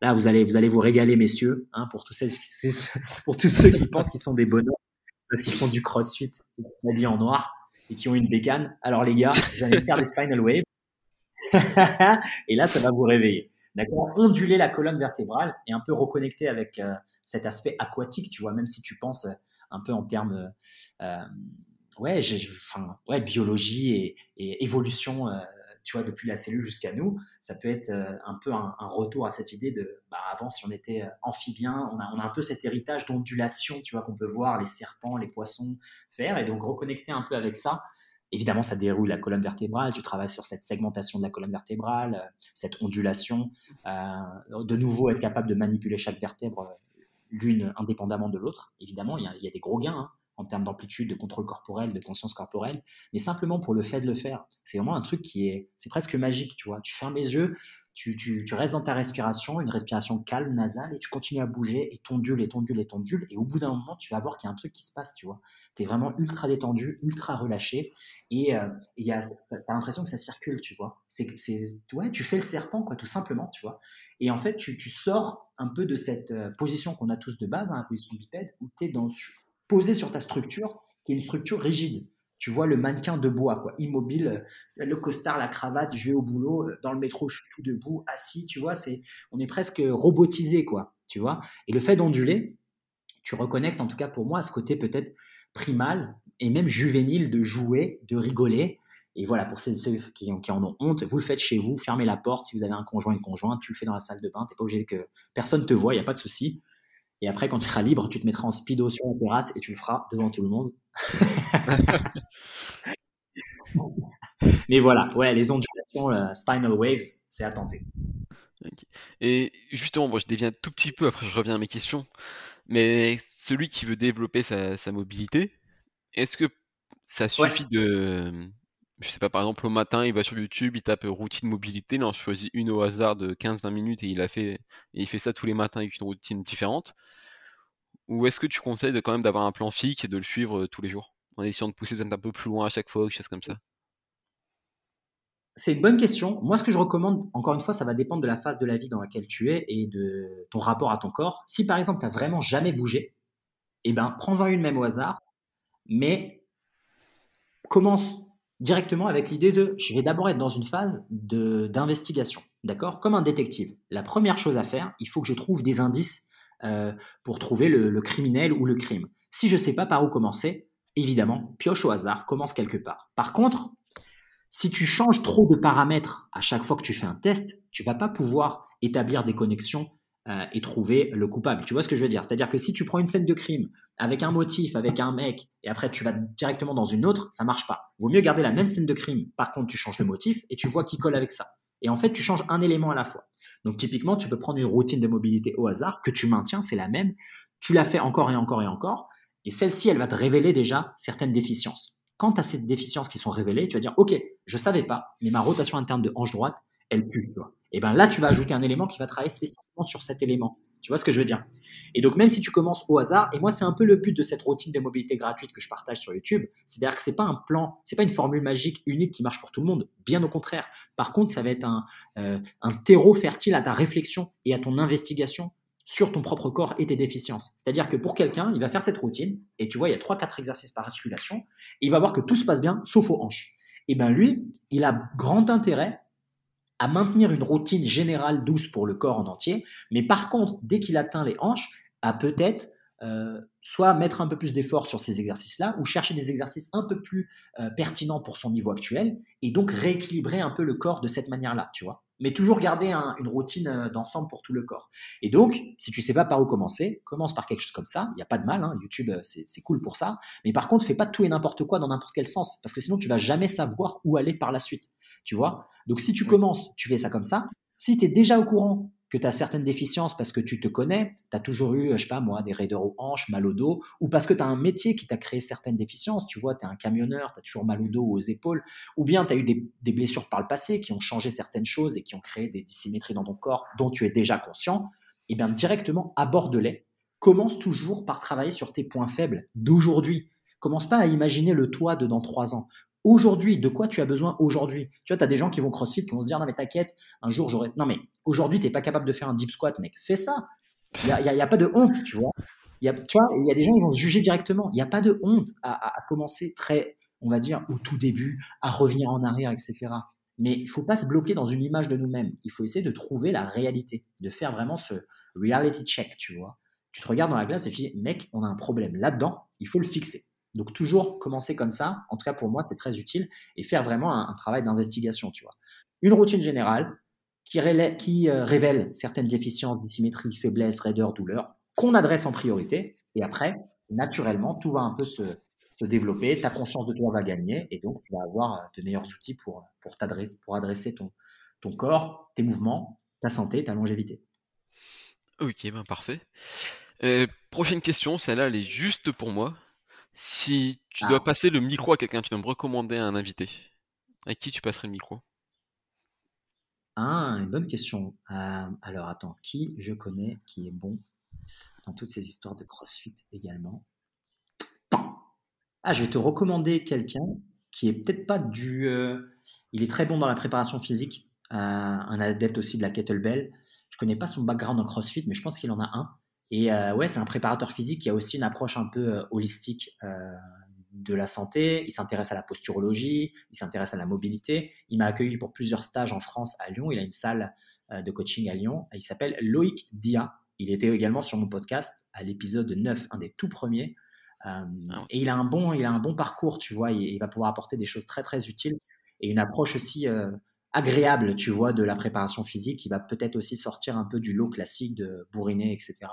Là, vous allez vous, régaler, messieurs, hein, pour, tous ceux, pour tous ceux qui pensent qu'ils sont des bonhommes parce qu'ils font du crossfit, qui s'habillent en noir et qui ont une bécane. Alors les gars, j'allais faire des spinal waves. et là, ça va vous réveiller. D'accord? Onduler la colonne vertébrale et un peu reconnecter avec euh, cet aspect aquatique, tu vois, même si tu penses euh, un peu en termes euh, ouais, enfin, ouais, biologie et, évolution, tu vois, depuis la cellule jusqu'à nous, ça peut être un peu un, retour à cette idée de, bah, avant, si on était amphibien, on a, on a un peu cet héritage d'ondulation, tu vois, qu'on peut voir les serpents, les poissons faire, et donc reconnecter un peu avec ça, Évidemment, ça déroule la colonne vertébrale, tu travailles sur cette segmentation de la colonne vertébrale, euh, cette ondulation, euh, de nouveau être capable de manipuler chaque vertèbre euh, l'une indépendamment de l'autre. Évidemment, il y, a, des gros gains hein, en termes d'amplitude, de contrôle corporel, de conscience corporelle, mais simplement pour le fait de le faire. C'est vraiment un truc qui est, c'est presque magique, tu vois. Tu fermes les yeux, tu, restes dans ta respiration, une respiration calme, nasale, et tu continues à bouger, et tondule, et tondule, et tondule, et au bout d'un moment, tu vas voir qu'il y a un truc qui se passe, tu vois. Tu es vraiment ultra détendu, ultra relâché, et euh, tu as l'impression que ça circule, tu vois. C'est, tu fais le serpent, quoi, tout simplement, tu vois. Et en fait, tu, tu sors un peu de cette euh, position qu'on a tous de base, hein, la position bipède, où tu es dans, posé sur ta structure, qui est une structure rigide tu vois le mannequin de bois, quoi, immobile, euh, le costard, la cravate, je vais au boulot, euh, dans le métro, je suis tout debout, assis, tu vois, c'est, on est presque robotisé, quoi, tu vois. Et le fait d'onduler, tu reconnectes, en tout cas pour moi, à ce côté peut-être primal et même juvénile de jouer, de rigoler. Et voilà, pour ceux qui, en ont honte, vous le faites chez vous, fermez la porte. Si vous avez un conjoint, une conjointe, tu le fais dans la salle de bain. T'es pas obligé que personne te voit, il n'y a pas de souci. Et après, quand tu seras libre, tu te mettras en speedo sur la terrasse et tu le feras devant tout le monde. Mais voilà, ouais, les ondulations, relaxation, spinal waves, c'est à tenter. Et justement, moi je déviens tout petit peu, après je reviens à mes questions. Mais celui qui veut développer sa, mobilité, est-ce que ça suffit de. Je sais pas, par exemple, au matin, il va sur YouTube, il tape routine mobilité, il en choisit une au hasard de 15-20 minutes et il, a fait, il fait ça tous les matins avec une routine différente Ou est-ce que tu conseilles de, quand même d'avoir un plan fixe et de le suivre tous les jours? En essayant de pousser peut-être un peu plus loin à chaque fois, quelque chose comme ça c'est une bonne question. Moi, ce que je recommande, encore une fois, ça va dépendre de la phase de la vie dans laquelle tu es et de ton rapport à ton corps. Si par exemple, tu n'as vraiment jamais bougé, eh ben, prends-en une même au hasard, mais commence directement avec l'idée de je vais d'abord être dans une phase d'investigation, d'accord? Comme un détective. La première chose à faire, il faut que je trouve des indices euh, pour trouver le, le, criminel ou le crime. Si je ne sais pas par où commencer, évidemment, pioche au hasard, commence quelque part. Par contre, si tu changes trop de paramètres à chaque fois que tu fais un test, tu vas pas pouvoir établir des connexions euh, et trouver le coupable. Tu vois ce que je veux dire? C'est-à-dire que si tu prends une scène de crime avec un motif, avec un mec, et après tu vas directement dans une autre, ça marche pas. Vaut mieux garder la même scène de crime. Par contre, tu changes le motif et tu vois qui colle avec ça. Et en fait, tu changes un élément à la fois. Donc typiquement, tu peux prendre une routine de mobilité au hasard que tu maintiens, c'est la même. Tu la fais encore et encore et encore. Et celle-ci, elle va te révéler déjà certaines déficiences quand tu as ces déficiences qui sont révélées, tu vas dire, OK, je savais pas, mais ma rotation interne de hanche droite, elle pue. Tu vois. Et ben là, tu vas ajouter un élément qui va travailler spécifiquement sur cet élément. Tu vois ce que je veux dire? Et donc, même si tu commences au hasard, et moi, c'est un peu le but de cette routine de mobilité gratuite que je partage sur YouTube, c'est-à-dire que c'est pas un plan, c'est pas une formule magique unique qui marche pour tout le monde. Bien au contraire. Par contre, ça va être un, euh, un terreau fertile à ta réflexion et à ton investigation sur ton propre corps et tes déficiences. C'est-à-dire que pour quelqu'un, il va faire cette routine, et tu vois, il y a 3-4 exercices par articulation, et il va voir que tout se passe bien, sauf aux hanches. Et bien lui, il a grand intérêt à maintenir une routine générale douce pour le corps en entier, mais par contre, dès qu'il atteint les hanches, à peut-être euh, soit mettre un peu plus d'effort sur ces exercices-là, ou chercher des exercices un peu plus euh, pertinents pour son niveau actuel, et donc rééquilibrer un peu le corps de cette manière-là, tu vois mais toujours garder une routine euh, d'ensemble pour tout le corps. Et donc, si tu sais pas par où commencer, commence par quelque chose comme ça. Il n'y a pas de mal. Hein, YouTube, euh, c'est cool pour ça. Mais par contre, fais pas tout et n'importe quoi dans n'importe quel sens, parce que sinon, tu vas jamais savoir où aller par la suite. Tu vois Donc, si tu commences, tu fais ça comme ça. Si tu es déjà au courant que tu as certaines déficiences parce que tu te connais, tu as toujours eu, je sais pas moi, des raideurs aux hanches, mal au dos, ou parce que tu as un métier qui t'a créé certaines déficiences, tu vois, tu es un camionneur, tu as toujours mal au dos ou aux épaules, ou bien tu as eu des, blessures par le passé qui ont changé certaines choses et qui ont créé des dissymétries dans ton corps dont tu es déjà conscient, et eh bien directement aborde-les. Commence toujours par travailler sur tes points faibles d'aujourd'hui. Commence pas à imaginer le toi de dans trois ans aujourd'hui, de quoi tu as besoin aujourd'hui? Tu vois, tu as des gens qui vont crossfit, qui vont se dire, non mais t'inquiète, un jour j'aurai... Non mais aujourd'hui, tu n'es pas capable de faire un deep squat, mec, fais ça. Il n'y a, y a, pas de honte, tu vois. Y a, tu vois, il y a des gens qui vont se juger directement. Il n'y a pas de honte à, à, commencer très, on va dire, au tout début, à revenir en arrière, etc. Mais il faut pas se bloquer dans une image de nous-mêmes. Il faut essayer de trouver la réalité, de faire vraiment ce reality check, tu vois. Tu te regardes dans la glace et tu dis, mec, on a un problème là-dedans, il faut le fixer. Donc toujours commencer comme ça, en tout cas pour moi c'est très utile, et faire vraiment un, travail d'investigation, tu vois. Une routine générale qui, euh, révèle certaines déficiences, dissymétries, faiblesses, raideurs, douleurs, qu'on adresse en priorité, et après, naturellement, tout va un peu se, se, développer, ta conscience de toi va gagner, et donc tu vas avoir euh, de meilleurs outils pour, pour, pour adresser ton, ton corps, tes mouvements, ta santé, ta longévité. Ok, ben parfait. Euh, prochaine question, celle-là, elle est juste pour moi. Si tu dois ah. passer le micro à quelqu'un, tu dois me recommander un invité. À qui tu passerais le micro? Ah, une bonne question. Euh, alors attends, qui je connais qui est bon dans toutes ces histoires de CrossFit également? Ah, je vais te recommander quelqu'un qui est peut-être pas du. Euh, il est très bon dans la préparation physique, euh, un adepte aussi de la kettlebell. Je connais pas son background en CrossFit, mais je pense qu'il en a un. Et euh, ouais, c'est un préparateur physique qui a aussi une approche un peu euh, holistique euh, de la santé. Il s'intéresse à la posturologie, il s'intéresse à la mobilité. Il m'a accueilli pour plusieurs stages en France à Lyon. Il a une salle de coaching à Lyon. Il s'appelle Loïc Dia. Il était également sur mon podcast à l'épisode 9, un des tout premiers. Ah et il a un bon, il a un bon parcours, tu vois. Il, il, va pouvoir apporter des choses très très utiles et une approche aussi agréable, tu vois, de la préparation physique, qui va peut-être aussi sortir un peu du lot classique de bourriner, etc.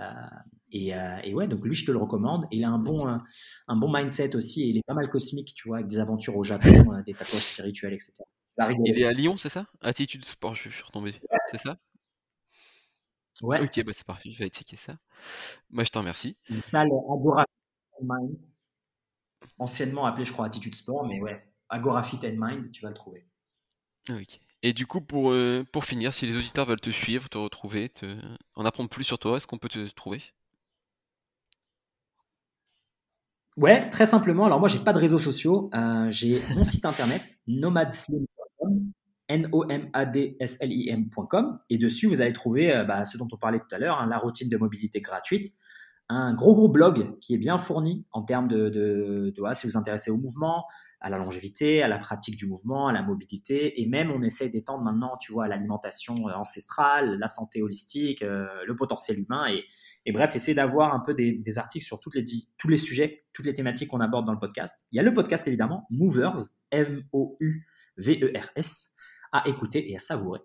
Euh, et, euh, et, ouais, donc lui, je te le recommande. Il a un bon, euh, un bon mindset aussi, et il est pas mal cosmique, tu vois, avec des aventures au Japon, des tatouages spirituels, etc. Il est à Lyon, c'est ça? Attitude Sport, je suis retombé. C'est ça? Ouais. Ok, bah c'est parfait, je vais checker ça. Moi, je t'en remercie. Une salle Agora Mind, anciennement appelée, je crois, Attitude Sport, mais ouais, Agora Fit and Mind, tu vas le trouver. Ok. Et du coup, pour, euh, pour finir, si les auditeurs veulent te suivre, te retrouver, te... en apprendre plus sur toi, est-ce qu'on peut te trouver? Ouais, très simplement. Alors moi, j'ai pas de réseaux sociaux. Euh, j'ai mon site internet nomadslim.com, N-O-M-A-D-S-L-I-M.com. Et dessus, vous allez trouver euh, bah, ce dont on parlait tout à l'heure, hein, la routine de mobilité gratuite. Un gros, gros blog qui est bien fourni en termes de, de, de si vous vous intéressez au mouvement, à la longévité, à la pratique du mouvement, à la mobilité. Et même, on essaie d'étendre maintenant, tu vois, l'alimentation euh, ancestrale, la santé holistique, le potentiel humain. Et, bref, essayer d'avoir un peu des, articles sur tous les sujets, toutes les thématiques qu'on aborde dans le podcast. Il y a le podcast évidemment, Movers, M-O-U-V-E-R-S, à écouter et à savourer.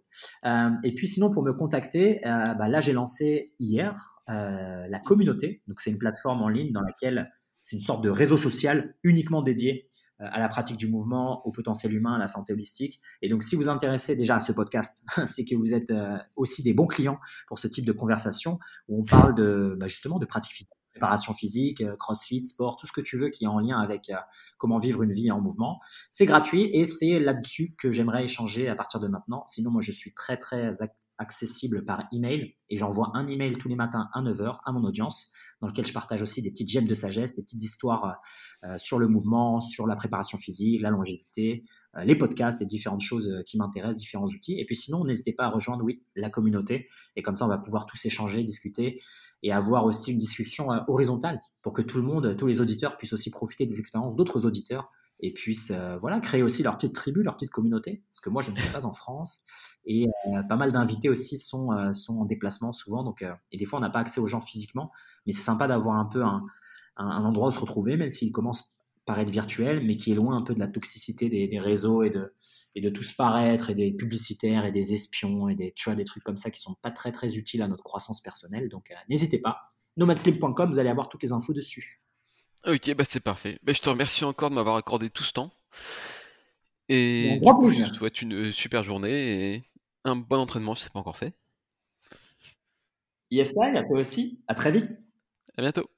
Euh, et puis sinon, pour me contacter, euh, bah là j'ai lancé hier euh, la communauté. Donc c'est une plateforme en ligne dans laquelle c'est une sorte de réseau social uniquement dédié euh, à la pratique du mouvement, au potentiel humain, à la santé holistique. Et donc, si vous intéressez déjà à ce podcast, c'est que vous êtes euh, aussi des bons clients pour ce type de conversation où on parle de bah, justement de pratique physique, préparation physique, euh, crossfit, sport, tout ce que tu veux qui est en lien avec comment vivre une vie en mouvement. C'est gratuit et c'est là-dessus que j'aimerais échanger à partir de maintenant. Sinon, moi, je suis très, très accessible par email et j'envoie un email tous les matins à 9h à mon audience dans lequel je partage aussi des petites gemmes de sagesse, des petites histoires euh, sur le mouvement, sur la préparation physique, la longévité, euh, les podcasts et différentes choses euh, qui m'intéressent, différents outils. Et puis sinon, n'hésitez pas à rejoindre, oui, la communauté. Et comme ça, on va pouvoir tous échanger, discuter et avoir aussi une discussion horizontale pour que tout le monde, tous les auditeurs puissent aussi profiter des expériences d'autres auditeurs et puissent euh, voilà créer aussi leur petite tribu, leur petite communauté. Parce que moi, je ne suis pas en France et euh, pas mal d'invités aussi sont euh, sont en déplacement souvent. Donc et des fois, on n'a pas accès aux gens physiquement, mais c'est sympa d'avoir un peu un, endroit où se retrouver, même s'il commence par être virtuel, mais qui est loin un peu de la toxicité des, réseaux et de et de tous paraître et des publicitaires et des espions et des tu vois des trucs comme ça qui sont pas très très utiles à notre croissance personnelle. Donc n'hésitez pas. nomadslip.com, vous allez avoir toutes les infos dessus. Ok, bah c'est parfait. Bah, je te remercie encore de m'avoir accordé tout ce temps. Et du coup, je te souhaite une euh, super journée et un bon entraînement, je sais pas encore fait. Yes, à toi aussi. À très vite. À bientôt.